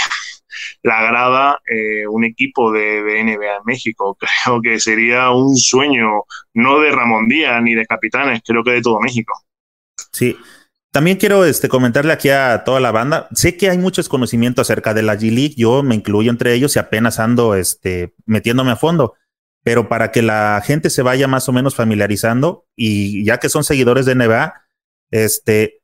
la grada, eh, un equipo de, de, NBA en México. Creo que sería un sueño, no de Ramón Díaz ni de capitanes, creo que de todo México. Sí, también quiero este, comentarle aquí a toda la banda. Sé que hay muchos conocimientos acerca de la G-League. Yo me incluyo entre ellos y apenas ando este, metiéndome a fondo. Pero para que la gente se vaya más o menos familiarizando y ya que son seguidores de NBA, este,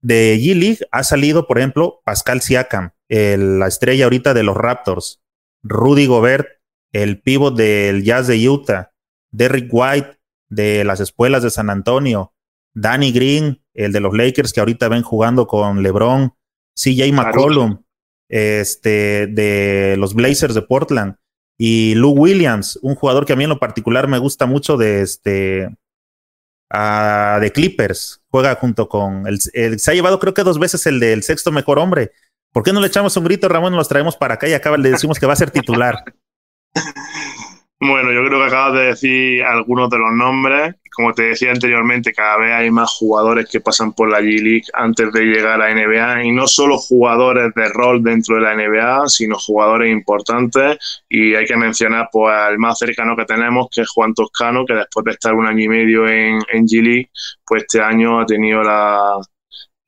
de G-League ha salido, por ejemplo, Pascal Siakam, la estrella ahorita de los Raptors, Rudy Gobert, el pívot del Jazz de Utah, Derrick White de las espuelas de San Antonio, Danny Green, el de los Lakers que ahorita ven jugando con LeBron, CJ McCollum, este, de los Blazers de Portland, y Lou Williams, un jugador que a mí en lo particular me gusta mucho de este de Clippers, juega junto con el, se ha llevado creo que dos veces el del sexto mejor hombre. ¿Por qué no le echamos un grito, Ramón, y los traemos para acá y acá le decimos que va a ser titular? Bueno, yo creo que acabas de decir algunos de los nombres. Como te decía anteriormente, cada vez hay más jugadores que pasan por la G-League antes de llegar a la NBA y no solo jugadores de rol dentro de la NBA, sino jugadores importantes. Y hay que mencionar pues, al más cercano que tenemos, que es Juan Toscano, que después de estar un año y medio en, en G-League, pues este año ha tenido la,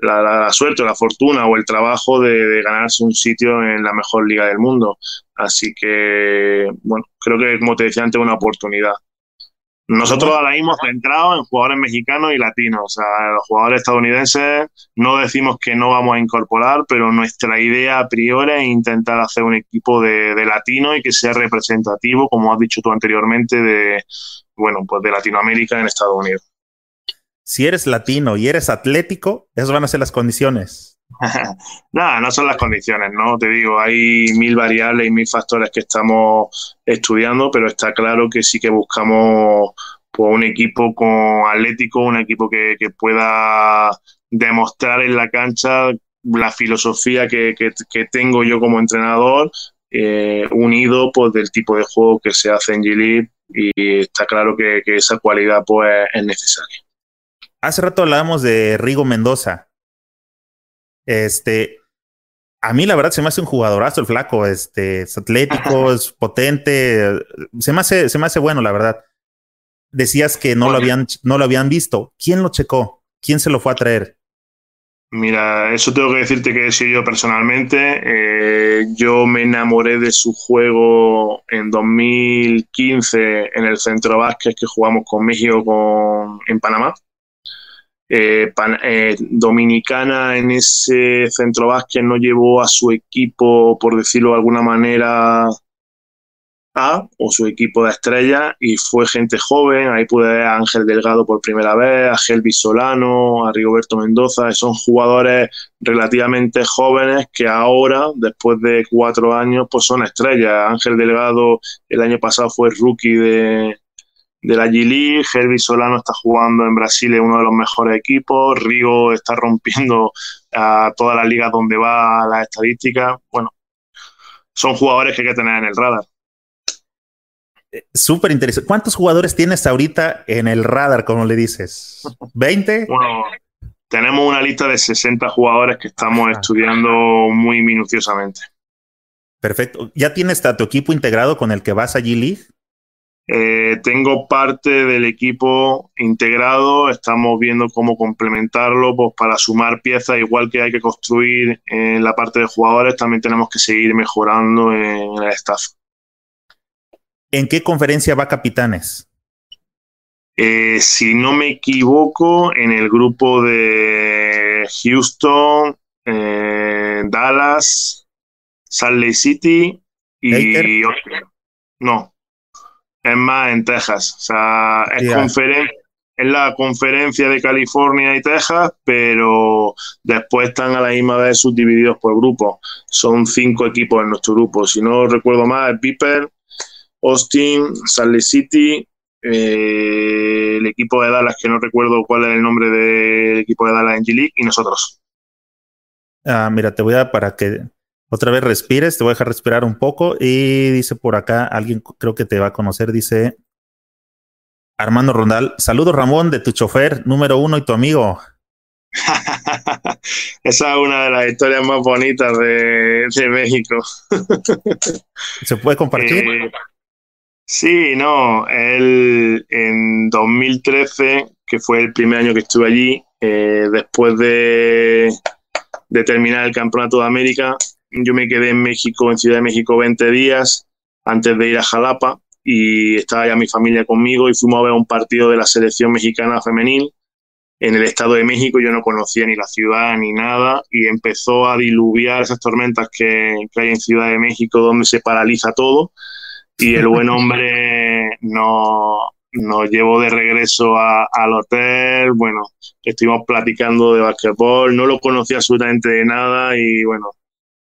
la, la, suerte, la fortuna o el trabajo de, de, ganarse un sitio en la mejor liga del mundo. Así que, bueno, creo que, como te decía antes, una oportunidad. Nosotros ahora mismo centrados en jugadores mexicanos y latinos. O sea, los jugadores estadounidenses no decimos que no vamos a incorporar, pero nuestra idea a priori es intentar hacer un equipo de, de latino y que sea representativo, como has dicho tú anteriormente, de, bueno, pues de Latinoamérica en Estados Unidos si eres latino y eres atlético, esas van a ser las condiciones. Nada, no son las condiciones, ¿no? Te digo, hay mil variables y mil factores que estamos estudiando, pero está claro que sí que buscamos pues, un equipo con atlético, un equipo que, pueda demostrar en la cancha la filosofía que, que, tengo yo como entrenador, eh, unido pues del tipo de juego que se hace en G y está claro que, que esa cualidad pues es necesaria hace rato hablábamos de Rigo Mendoza. Este, a mí la verdad se me hace un jugadorazo el flaco, este, es atlético, es potente, se me hace, se me hace bueno, la verdad. Decías que no lo habían, no lo habían visto. ¿Quién lo checó? ¿Quién se lo fue a traer? Mira, eso tengo que decirte que he sido yo personalmente. Eh, yo me enamoré de su juego en 2015 en el Centro Vázquez que jugamos con México con, en Panamá. Eh, eh, Dominicana en ese centro básquet no llevó a su equipo, por decirlo de alguna manera, A o su equipo de estrella y fue gente joven. Ahí pude ver a Ángel Delgado por primera vez, a Gelby Solano, a Rigoberto Mendoza. Son jugadores relativamente jóvenes que ahora, después de cuatro años, pues son estrellas. Ángel Delgado el año pasado fue rookie de, de la G-League. Herbie Solano está jugando en Brasil en uno de los mejores equipos. Rigo está rompiendo a todas las ligas donde va la estadística. Bueno, son jugadores que hay que tener en el radar. Eh, súper interesante. ¿Cuántos jugadores tienes ahorita en el radar, como le dices? ¿20? Bueno, tenemos una lista de 60 jugadores que estamos estudiando muy minuciosamente. Perfecto. ¿Ya tienes a tu equipo integrado con el que vas a G-League? Eh, tengo parte del equipo integrado, estamos viendo cómo complementarlo pues, para sumar piezas, igual que hay que construir en la parte de jugadores, también tenemos que seguir mejorando en el staff. ¿En qué conferencia va Capitanes? Eh, si no me equivoco, en el grupo de Houston, eh, Dallas, Salt Lake City y... No, es más en Texas. O sea, es, es la conferencia de California y Texas, pero después están a la misma vez subdivididos por grupos. Son cinco equipos en nuestro grupo. Si no recuerdo mal, es Piper, Austin, Salt Lake City, eh, el equipo de Dallas, que no recuerdo cuál es el nombre del equipo de Dallas en G-League, y nosotros. Ah, mira, te voy a para que otra vez respires, te voy a dejar respirar un poco. Y dice por acá, alguien creo que te va a conocer, dice Armando Rondal. Saludos, Ramón, de tu chofer número uno y tu amigo. Esa es una de las historias más bonitas de, México. ¿Se puede compartir? Eh, sí, no. Él en 2013, que fue el primer año que estuve allí, eh, después de, de terminar el Campeonato de América, yo me quedé en México, en Ciudad de México, 20 días antes de ir a Jalapa y estaba ya mi familia conmigo y fuimos a ver un partido de la selección mexicana femenil en el Estado de México. Yo no conocía ni la ciudad ni nada y empezó a diluviar esas tormentas que, hay en Ciudad de México donde se paraliza todo. Y el buen hombre no, nos llevó de regreso al hotel, bueno, estuvimos platicando de basquetbol, no lo conocía absolutamente de nada y bueno,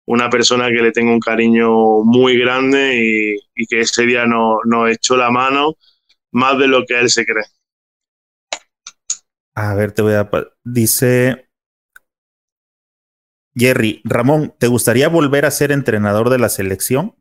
una persona que le tengo un cariño muy grande y, que ese día nos no echó la mano más de lo que él se cree. A ver, te voy a... Dice Jerry, Ramón, ¿te gustaría volver a ser entrenador de la selección?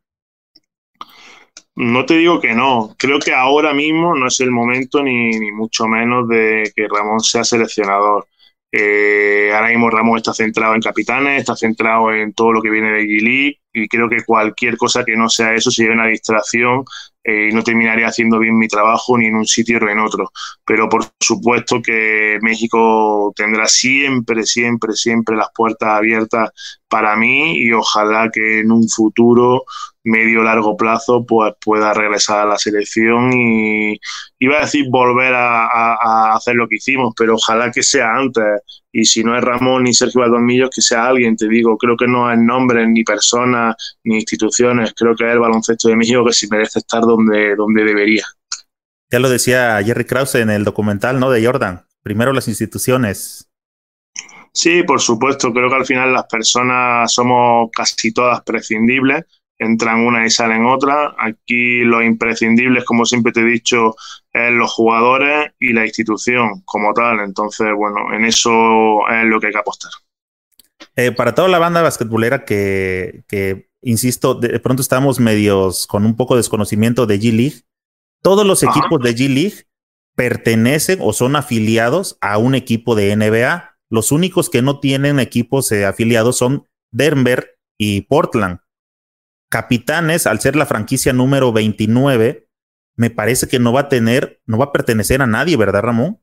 No te digo que no. Creo que ahora mismo no es el momento ni, ni mucho menos de que Ramón sea seleccionador. Eh, ahora mismo Ramón está centrado en capitanes, está centrado en todo lo que viene de G-League y creo que cualquier cosa que no sea eso sería una distracción eh, y no terminaría haciendo bien mi trabajo ni en un sitio ni en otro. Pero por supuesto que México tendrá siempre, siempre, siempre las puertas abiertas para mí y ojalá que en un futuro medio largo plazo pues pueda regresar a la selección y iba a decir volver a, hacer lo que hicimos, pero ojalá que sea antes y si no es Ramón ni Sergio Millos que sea alguien, te digo, creo que no es nombre ni personas ni instituciones, creo que es el baloncesto de México que sí merece estar donde, donde debería. Ya lo decía Jerry Krause en el documental, ¿no? De Jordan. Primero las instituciones. Sí, por supuesto. Creo que al final las personas somos casi todas prescindibles entran una y salen otra. Aquí los imprescindibles, como siempre te he dicho, es los jugadores y la institución como tal. Entonces, bueno, en eso es lo que hay que apostar. Eh, para toda la banda basquetbolera que, que, insisto, de pronto estamos medios con un poco de desconocimiento de G-League, todos los equipos de G-League pertenecen o son afiliados a un equipo de NBA. Los únicos que no tienen equipos eh, afiliados son Denver y Portland. Capitanes, al ser la franquicia número 29, me parece que no va a tener, no va a pertenecer a nadie, ¿verdad, Ramón?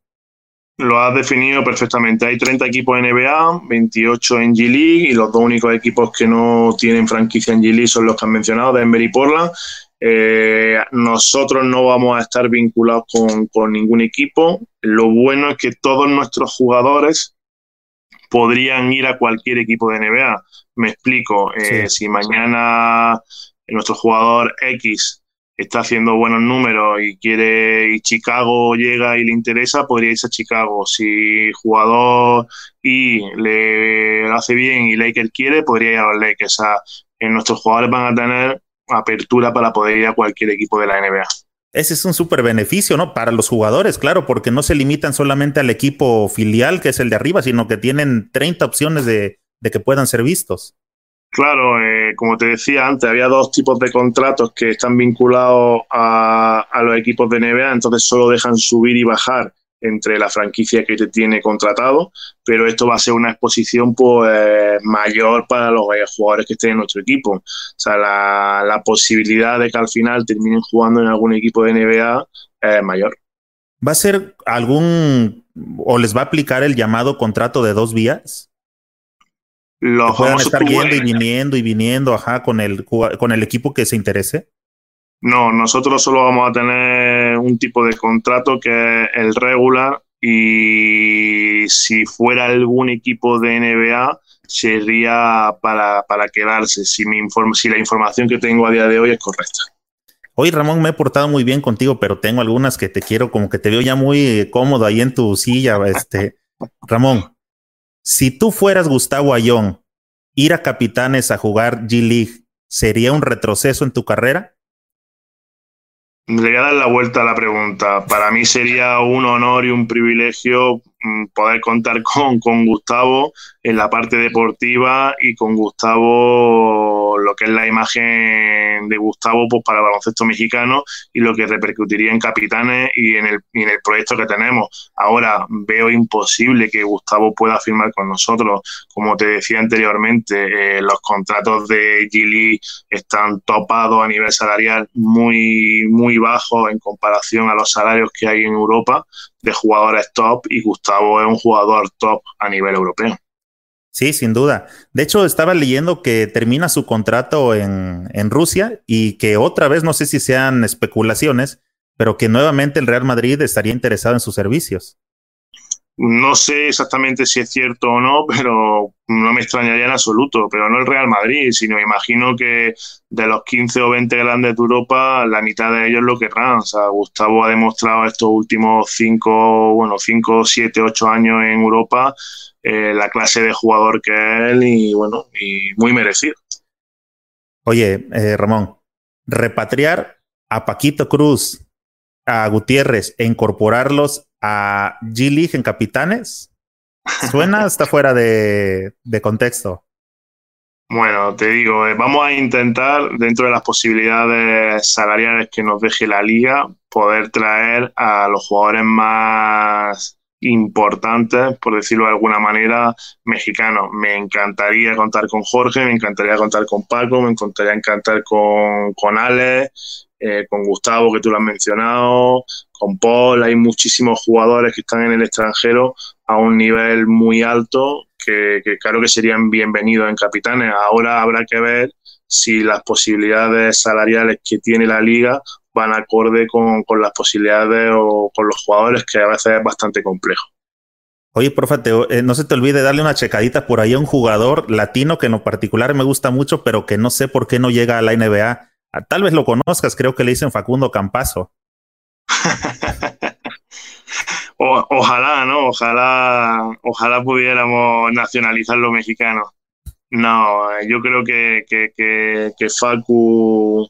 Lo has definido perfectamente. Hay 30 equipos en NBA, 28 en G-League y los dos únicos equipos que no tienen franquicia en G-League son los que han mencionado, Denver y Portland. Eh, nosotros no vamos a estar vinculados con, con, ningún equipo. Lo bueno es que todos nuestros jugadores podrían ir a cualquier equipo de NBA. Me explico, eh, si mañana nuestro jugador X está haciendo buenos números y quiere y Chicago llega y le interesa, podría irse a Chicago. Si jugador Y le hace bien y Lakers quiere, podría ir a los Lakers. O sea, nuestros jugadores van a tener apertura para poder ir a cualquier equipo de la NBA. Ese es un súper beneficio, ¿no? Para los jugadores, claro, porque no se limitan solamente al equipo filial, que es el de arriba, sino que tienen 30 opciones de, que puedan ser vistos. Claro, eh, como te decía antes, había dos tipos de contratos que están vinculados a, a, los equipos de NBA, entonces solo dejan subir y bajar entre la franquicia que te tiene contratado, pero esto va a ser una exposición pues mayor para los jugadores que estén en nuestro equipo. O sea, la, la posibilidad de que al final terminen jugando en algún equipo de NBA es mayor. ¿Va a ser algún o les va a aplicar el llamado contrato de dos vías? Los puedan estar yendo y viniendo y viniendo, ajá, con el con el equipo que se interese. No, nosotros solo vamos a tener un tipo de contrato que es el regular y si fuera algún equipo de NBA sería para, para quedarse, si, mi si la información que tengo a día de hoy es correcta. Hoy, Ramón, me he portado muy bien contigo, pero tengo algunas que te quiero, como que te veo ya muy cómodo ahí en tu silla. Este, Ramón, si tú fueras Gustavo Ayón, ir a Capitanes a jugar G-League, ¿sería un retroceso en tu carrera? Le voy a dar la vuelta a la pregunta. Para mí sería un honor y un privilegio poder contar con, con Gustavo en la parte deportiva y con Gustavo lo que es la imagen de Gustavo pues para el baloncesto mexicano y lo que repercutiría en capitanes y en el, en el proyecto que tenemos. Ahora veo imposible que Gustavo pueda firmar con nosotros. Como te decía anteriormente, eh, los contratos de Gili están topados a nivel salarial muy, muy bajos en comparación a los salarios que hay en Europa de jugadores top y Gustavo es un jugador top a nivel europeo. Sí, sin duda. De hecho, estaba leyendo que termina su contrato en, en, Rusia y que otra vez, no sé si sean especulaciones, pero que nuevamente el Real Madrid estaría interesado en sus servicios. No sé exactamente si es cierto o no, pero no me extrañaría en absoluto. Pero no el Real Madrid, sino imagino que de los 15 o 20 grandes de Europa, la mitad de ellos lo querrán. O sea, Gustavo ha demostrado estos últimos 5, bueno, 5, 7, 8 años en Europa eh, la clase de jugador que es él y, bueno, y muy merecido. Oye, eh, Ramón, repatriar a Paquito Cruz, a Gutiérrez e incorporarlos a G-League en capitanes? ¿Suena? Está fuera de, de, contexto. Bueno, te digo, eh, vamos a intentar, dentro de las posibilidades salariales que nos deje la liga, poder traer a los jugadores más importantes, por decirlo de alguna manera, mexicanos. Me encantaría contar con Jorge, me encantaría contar con Paco, me encantaría encantar con, con Alex, eh, con Gustavo, que tú lo has mencionado, con Paul, hay muchísimos jugadores que están en el extranjero a un nivel muy alto que, que claro que serían bienvenidos en capitanes. Ahora habrá que ver si las posibilidades salariales que tiene la liga van acorde con, con las posibilidades o con los jugadores, que a veces es bastante complejo. Oye, profe, eh, no se te olvide darle una checadita por ahí a un jugador latino que en lo particular me gusta mucho, pero que no sé por qué no llega a la NBA. Ah, tal vez lo conozcas, creo que le dicen Facundo Campazo. ojalá, ¿no? Ojalá, ojalá pudiéramos nacionalizar los mexicanos. No, yo creo que, que, que, que Facu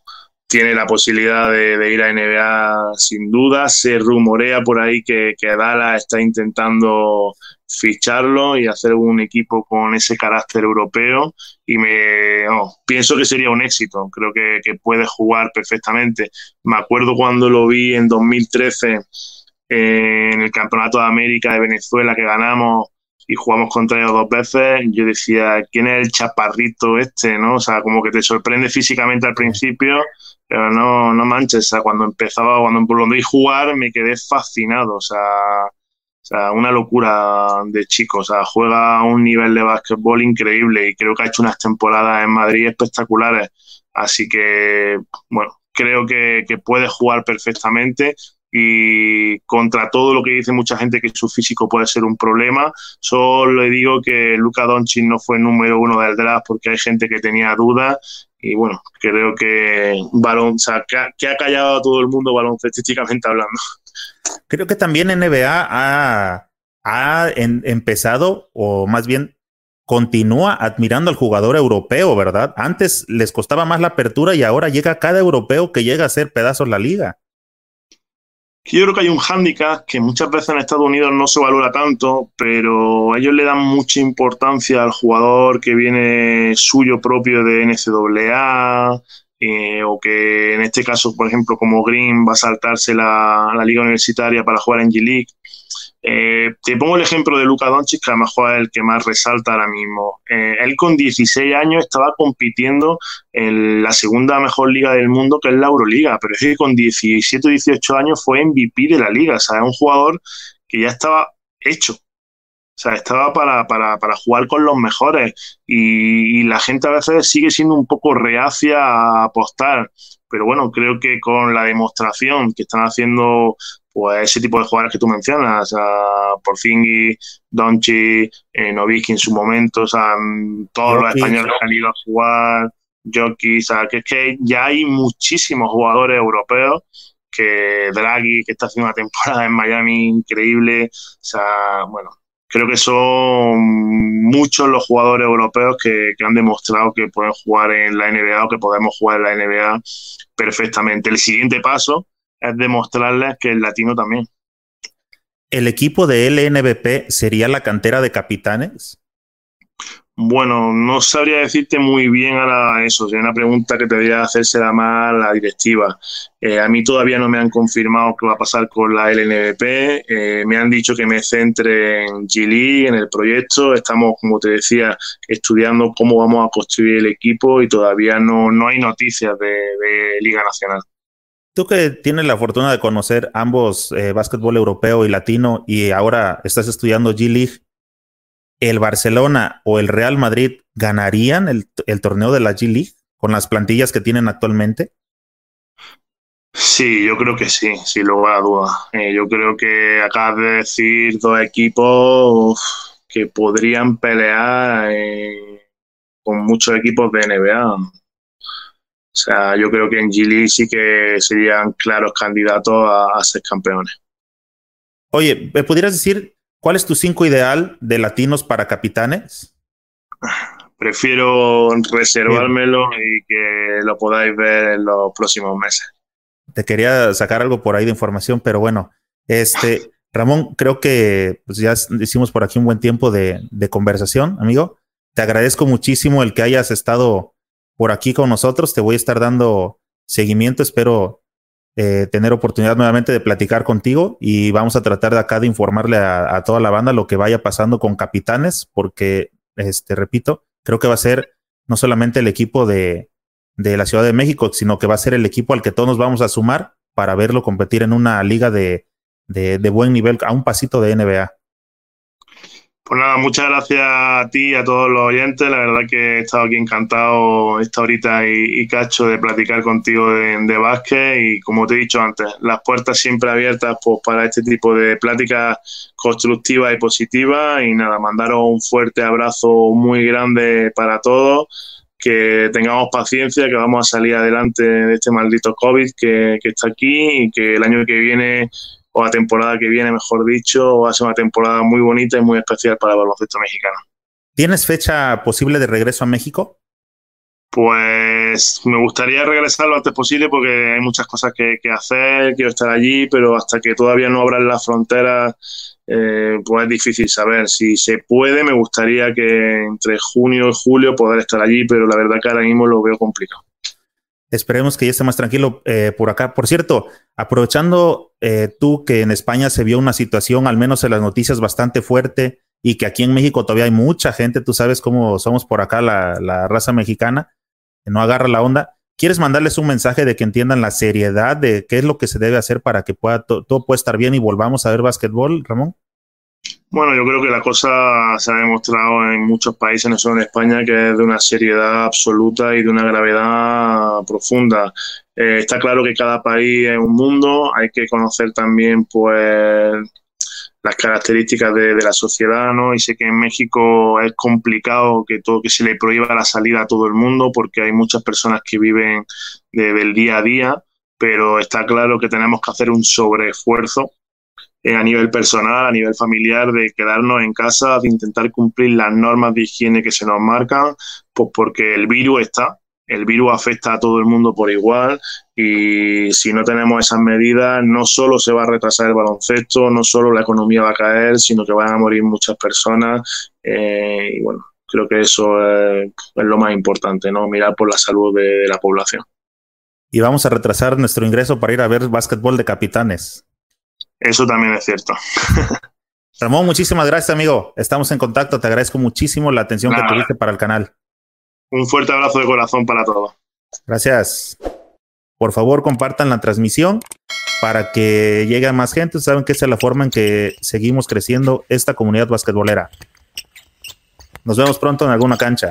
tiene la posibilidad de, ir a NBA sin duda. Se rumorea por ahí que, que Dallas está intentando ficharlo y hacer un equipo con ese carácter europeo y me pienso que sería un éxito, creo que, que, puede jugar perfectamente. Me acuerdo cuando lo vi en 2013 eh, en el Campeonato de América de Venezuela que ganamos y jugamos contra ellos dos veces, yo decía, ¿quién es el chaparrito este? ¿no? O sea, como que te sorprende físicamente al principio, pero no, no manches, o sea, cuando empezaba, cuando lo vi jugar me quedé fascinado, o sea, o sea, una locura de chico. O sea, juega a un nivel de básquetbol increíble y creo que ha hecho unas temporadas en Madrid espectaculares. Así que, bueno, creo que, que puede jugar perfectamente y contra todo lo que dice mucha gente que su físico puede ser un problema, solo le digo que Luca Doncic no fue número uno del draft porque hay gente que tenía dudas y bueno, creo que balón, o sea, que, ha, que ha callado a todo el mundo baloncestísticamente hablando. Creo que también NBA ha, ha en, empezado, o más bien continúa admirando al jugador europeo, ¿verdad? Antes les costaba más la apertura y ahora llega cada europeo que llega a ser pedazos la liga. Yo creo que hay un hándicap que muchas veces en Estados Unidos no se valora tanto, pero ellos le dan mucha importancia al jugador que viene suyo propio de NCAA, eh, o que en este caso, por ejemplo, como Green va a saltarse la, la liga universitaria para jugar en G-League. Eh, te pongo el ejemplo de Luca Doncic, que a lo mejor es el que más resalta ahora mismo. Eh, él con 16 años estaba compitiendo en la segunda mejor liga del mundo, que es la Euroliga, pero es que con 17 o 18 años fue MVP de la liga, o sea, es un jugador que ya estaba hecho. O sea, estaba para, para, para jugar con los mejores y, la gente a veces sigue siendo un poco reacia a apostar. Pero bueno, creo que con la demostración que están haciendo pues ese tipo de jugadores que tú mencionas, Porzingis, Donchi, eh, en su momento, o sea, todos los españoles que han ido a jugar, Jockey, o sea, que es que ya hay muchísimos jugadores europeos que Draghi, que está haciendo una temporada en Miami increíble, o sea, bueno, creo que son muchos los jugadores europeos que, que, han demostrado que pueden jugar en la NBA o que podemos jugar en la NBA perfectamente. El siguiente paso es demostrarles que el latino también. ¿El equipo de LNBP sería la cantera de capitanes? Bueno, no sabría decirte muy bien ahora eso. Sería una pregunta que debería hacérsela más la directiva. Eh, a mí todavía no me han confirmado qué va a pasar con la LNBP. Eh, me han dicho que me centre en Gili, en el proyecto. Estamos, como te decía, estudiando cómo vamos a construir el equipo y todavía no, no hay noticias de, Liga Nacional. Tú que tienes la fortuna de conocer ambos eh, básquetbol europeo y latino y ahora estás estudiando G-League, el Barcelona o el Real Madrid ganarían el, torneo de la G League con las plantillas que tienen actualmente? Sí, yo creo que sí, sin lugar a duda. Eh, yo creo que acabas de decir dos equipos que podrían pelear eh, con muchos equipos de NBA. O sea, yo creo que en G League sí que serían claros candidatos a, a ser campeones. Oye, ¿me pudieras decir ¿Cuál es tu cinco ideal de latinos para capitanes? Prefiero reservármelo y que lo podáis ver en los próximos meses. Te quería sacar algo por ahí de información, pero bueno, este Ramón, creo que pues, ya hicimos por aquí un buen tiempo de, de conversación, amigo. Te agradezco muchísimo el que hayas estado por aquí con nosotros. Te voy a estar dando seguimiento. Espero eh, tener oportunidad nuevamente de platicar contigo y vamos a tratar de acá de informarle a, toda la banda lo que vaya pasando con Capitanes, porque, este, repito, creo que va a ser no solamente el equipo de, de la Ciudad de México, sino que va a ser el equipo al que todos nos vamos a sumar para verlo competir en una liga de, de, de buen nivel, a un pasito de NBA. Pues nada, muchas gracias a ti y a todos los oyentes. La verdad que he estado aquí encantado esta horita y, cacho de platicar contigo de, de, y como te he dicho antes, las puertas siempre abiertas pues, para este tipo de pláticas constructivas y positivas y nada, mandaros un fuerte abrazo muy grande para todos, que tengamos paciencia, que vamos a salir adelante de este maldito COVID que está aquí y que el año que viene o la temporada que viene, mejor dicho, va a ser una temporada muy bonita y muy especial para el baloncesto mexicano. ¿Tienes fecha posible de regreso a México? Pues me gustaría regresar lo antes posible porque hay muchas cosas que, hacer, quiero estar allí, pero hasta que todavía no abran las fronteras, eh, pues es difícil saber. Si se puede, me gustaría que entre junio y julio poder estar allí, pero la verdad que ahora mismo lo veo complicado. Esperemos que ya esté más tranquilo eh, por acá. Por cierto, aprovechando eh, tú que en España se vio una situación, al menos en las noticias, bastante fuerte y que aquí en México todavía hay mucha gente, tú sabes cómo somos por acá la, raza mexicana, que no agarra la onda. ¿Quieres mandarles un mensaje de que entiendan la seriedad de qué es lo que se debe hacer para que pueda todo pueda estar bien y volvamos a ver básquetbol, Ramón? Bueno, yo creo que la cosa se ha demostrado en muchos países, no solo en España, que es de una seriedad absoluta y de una gravedad profunda. Eh, está claro que cada país es un mundo, hay que conocer también pues las características de, la sociedad, ¿no? Y sé que en México es complicado que todo que se le prohíba la salida a todo el mundo porque hay muchas personas que viven del día a día, pero está claro que tenemos que hacer un sobreesfuerzo eh, a nivel personal, a nivel familiar, de quedarnos en casa, de intentar cumplir las normas de higiene que se nos marcan, pues porque el virus está, el virus afecta a todo el mundo por igual y si no tenemos esas medidas no solo se va a retrasar el baloncesto, no solo la economía va a caer, sino que van a morir muchas personas eh, y bueno, creo que eso es, lo más importante, ¿no? Mirar por la salud de la población. Y vamos a retrasar nuestro ingreso para ir a ver básquetbol de capitanes. Eso también es cierto. Ramón, muchísimas gracias, amigo. Estamos en contacto. Te agradezco muchísimo la atención que tuviste para el canal. Un fuerte abrazo de corazón para todos. Gracias. Por favor, compartan la transmisión para que llegue a más gente. Saben que esa es la forma en que seguimos creciendo esta comunidad basquetbolera. Nos vemos pronto en alguna cancha.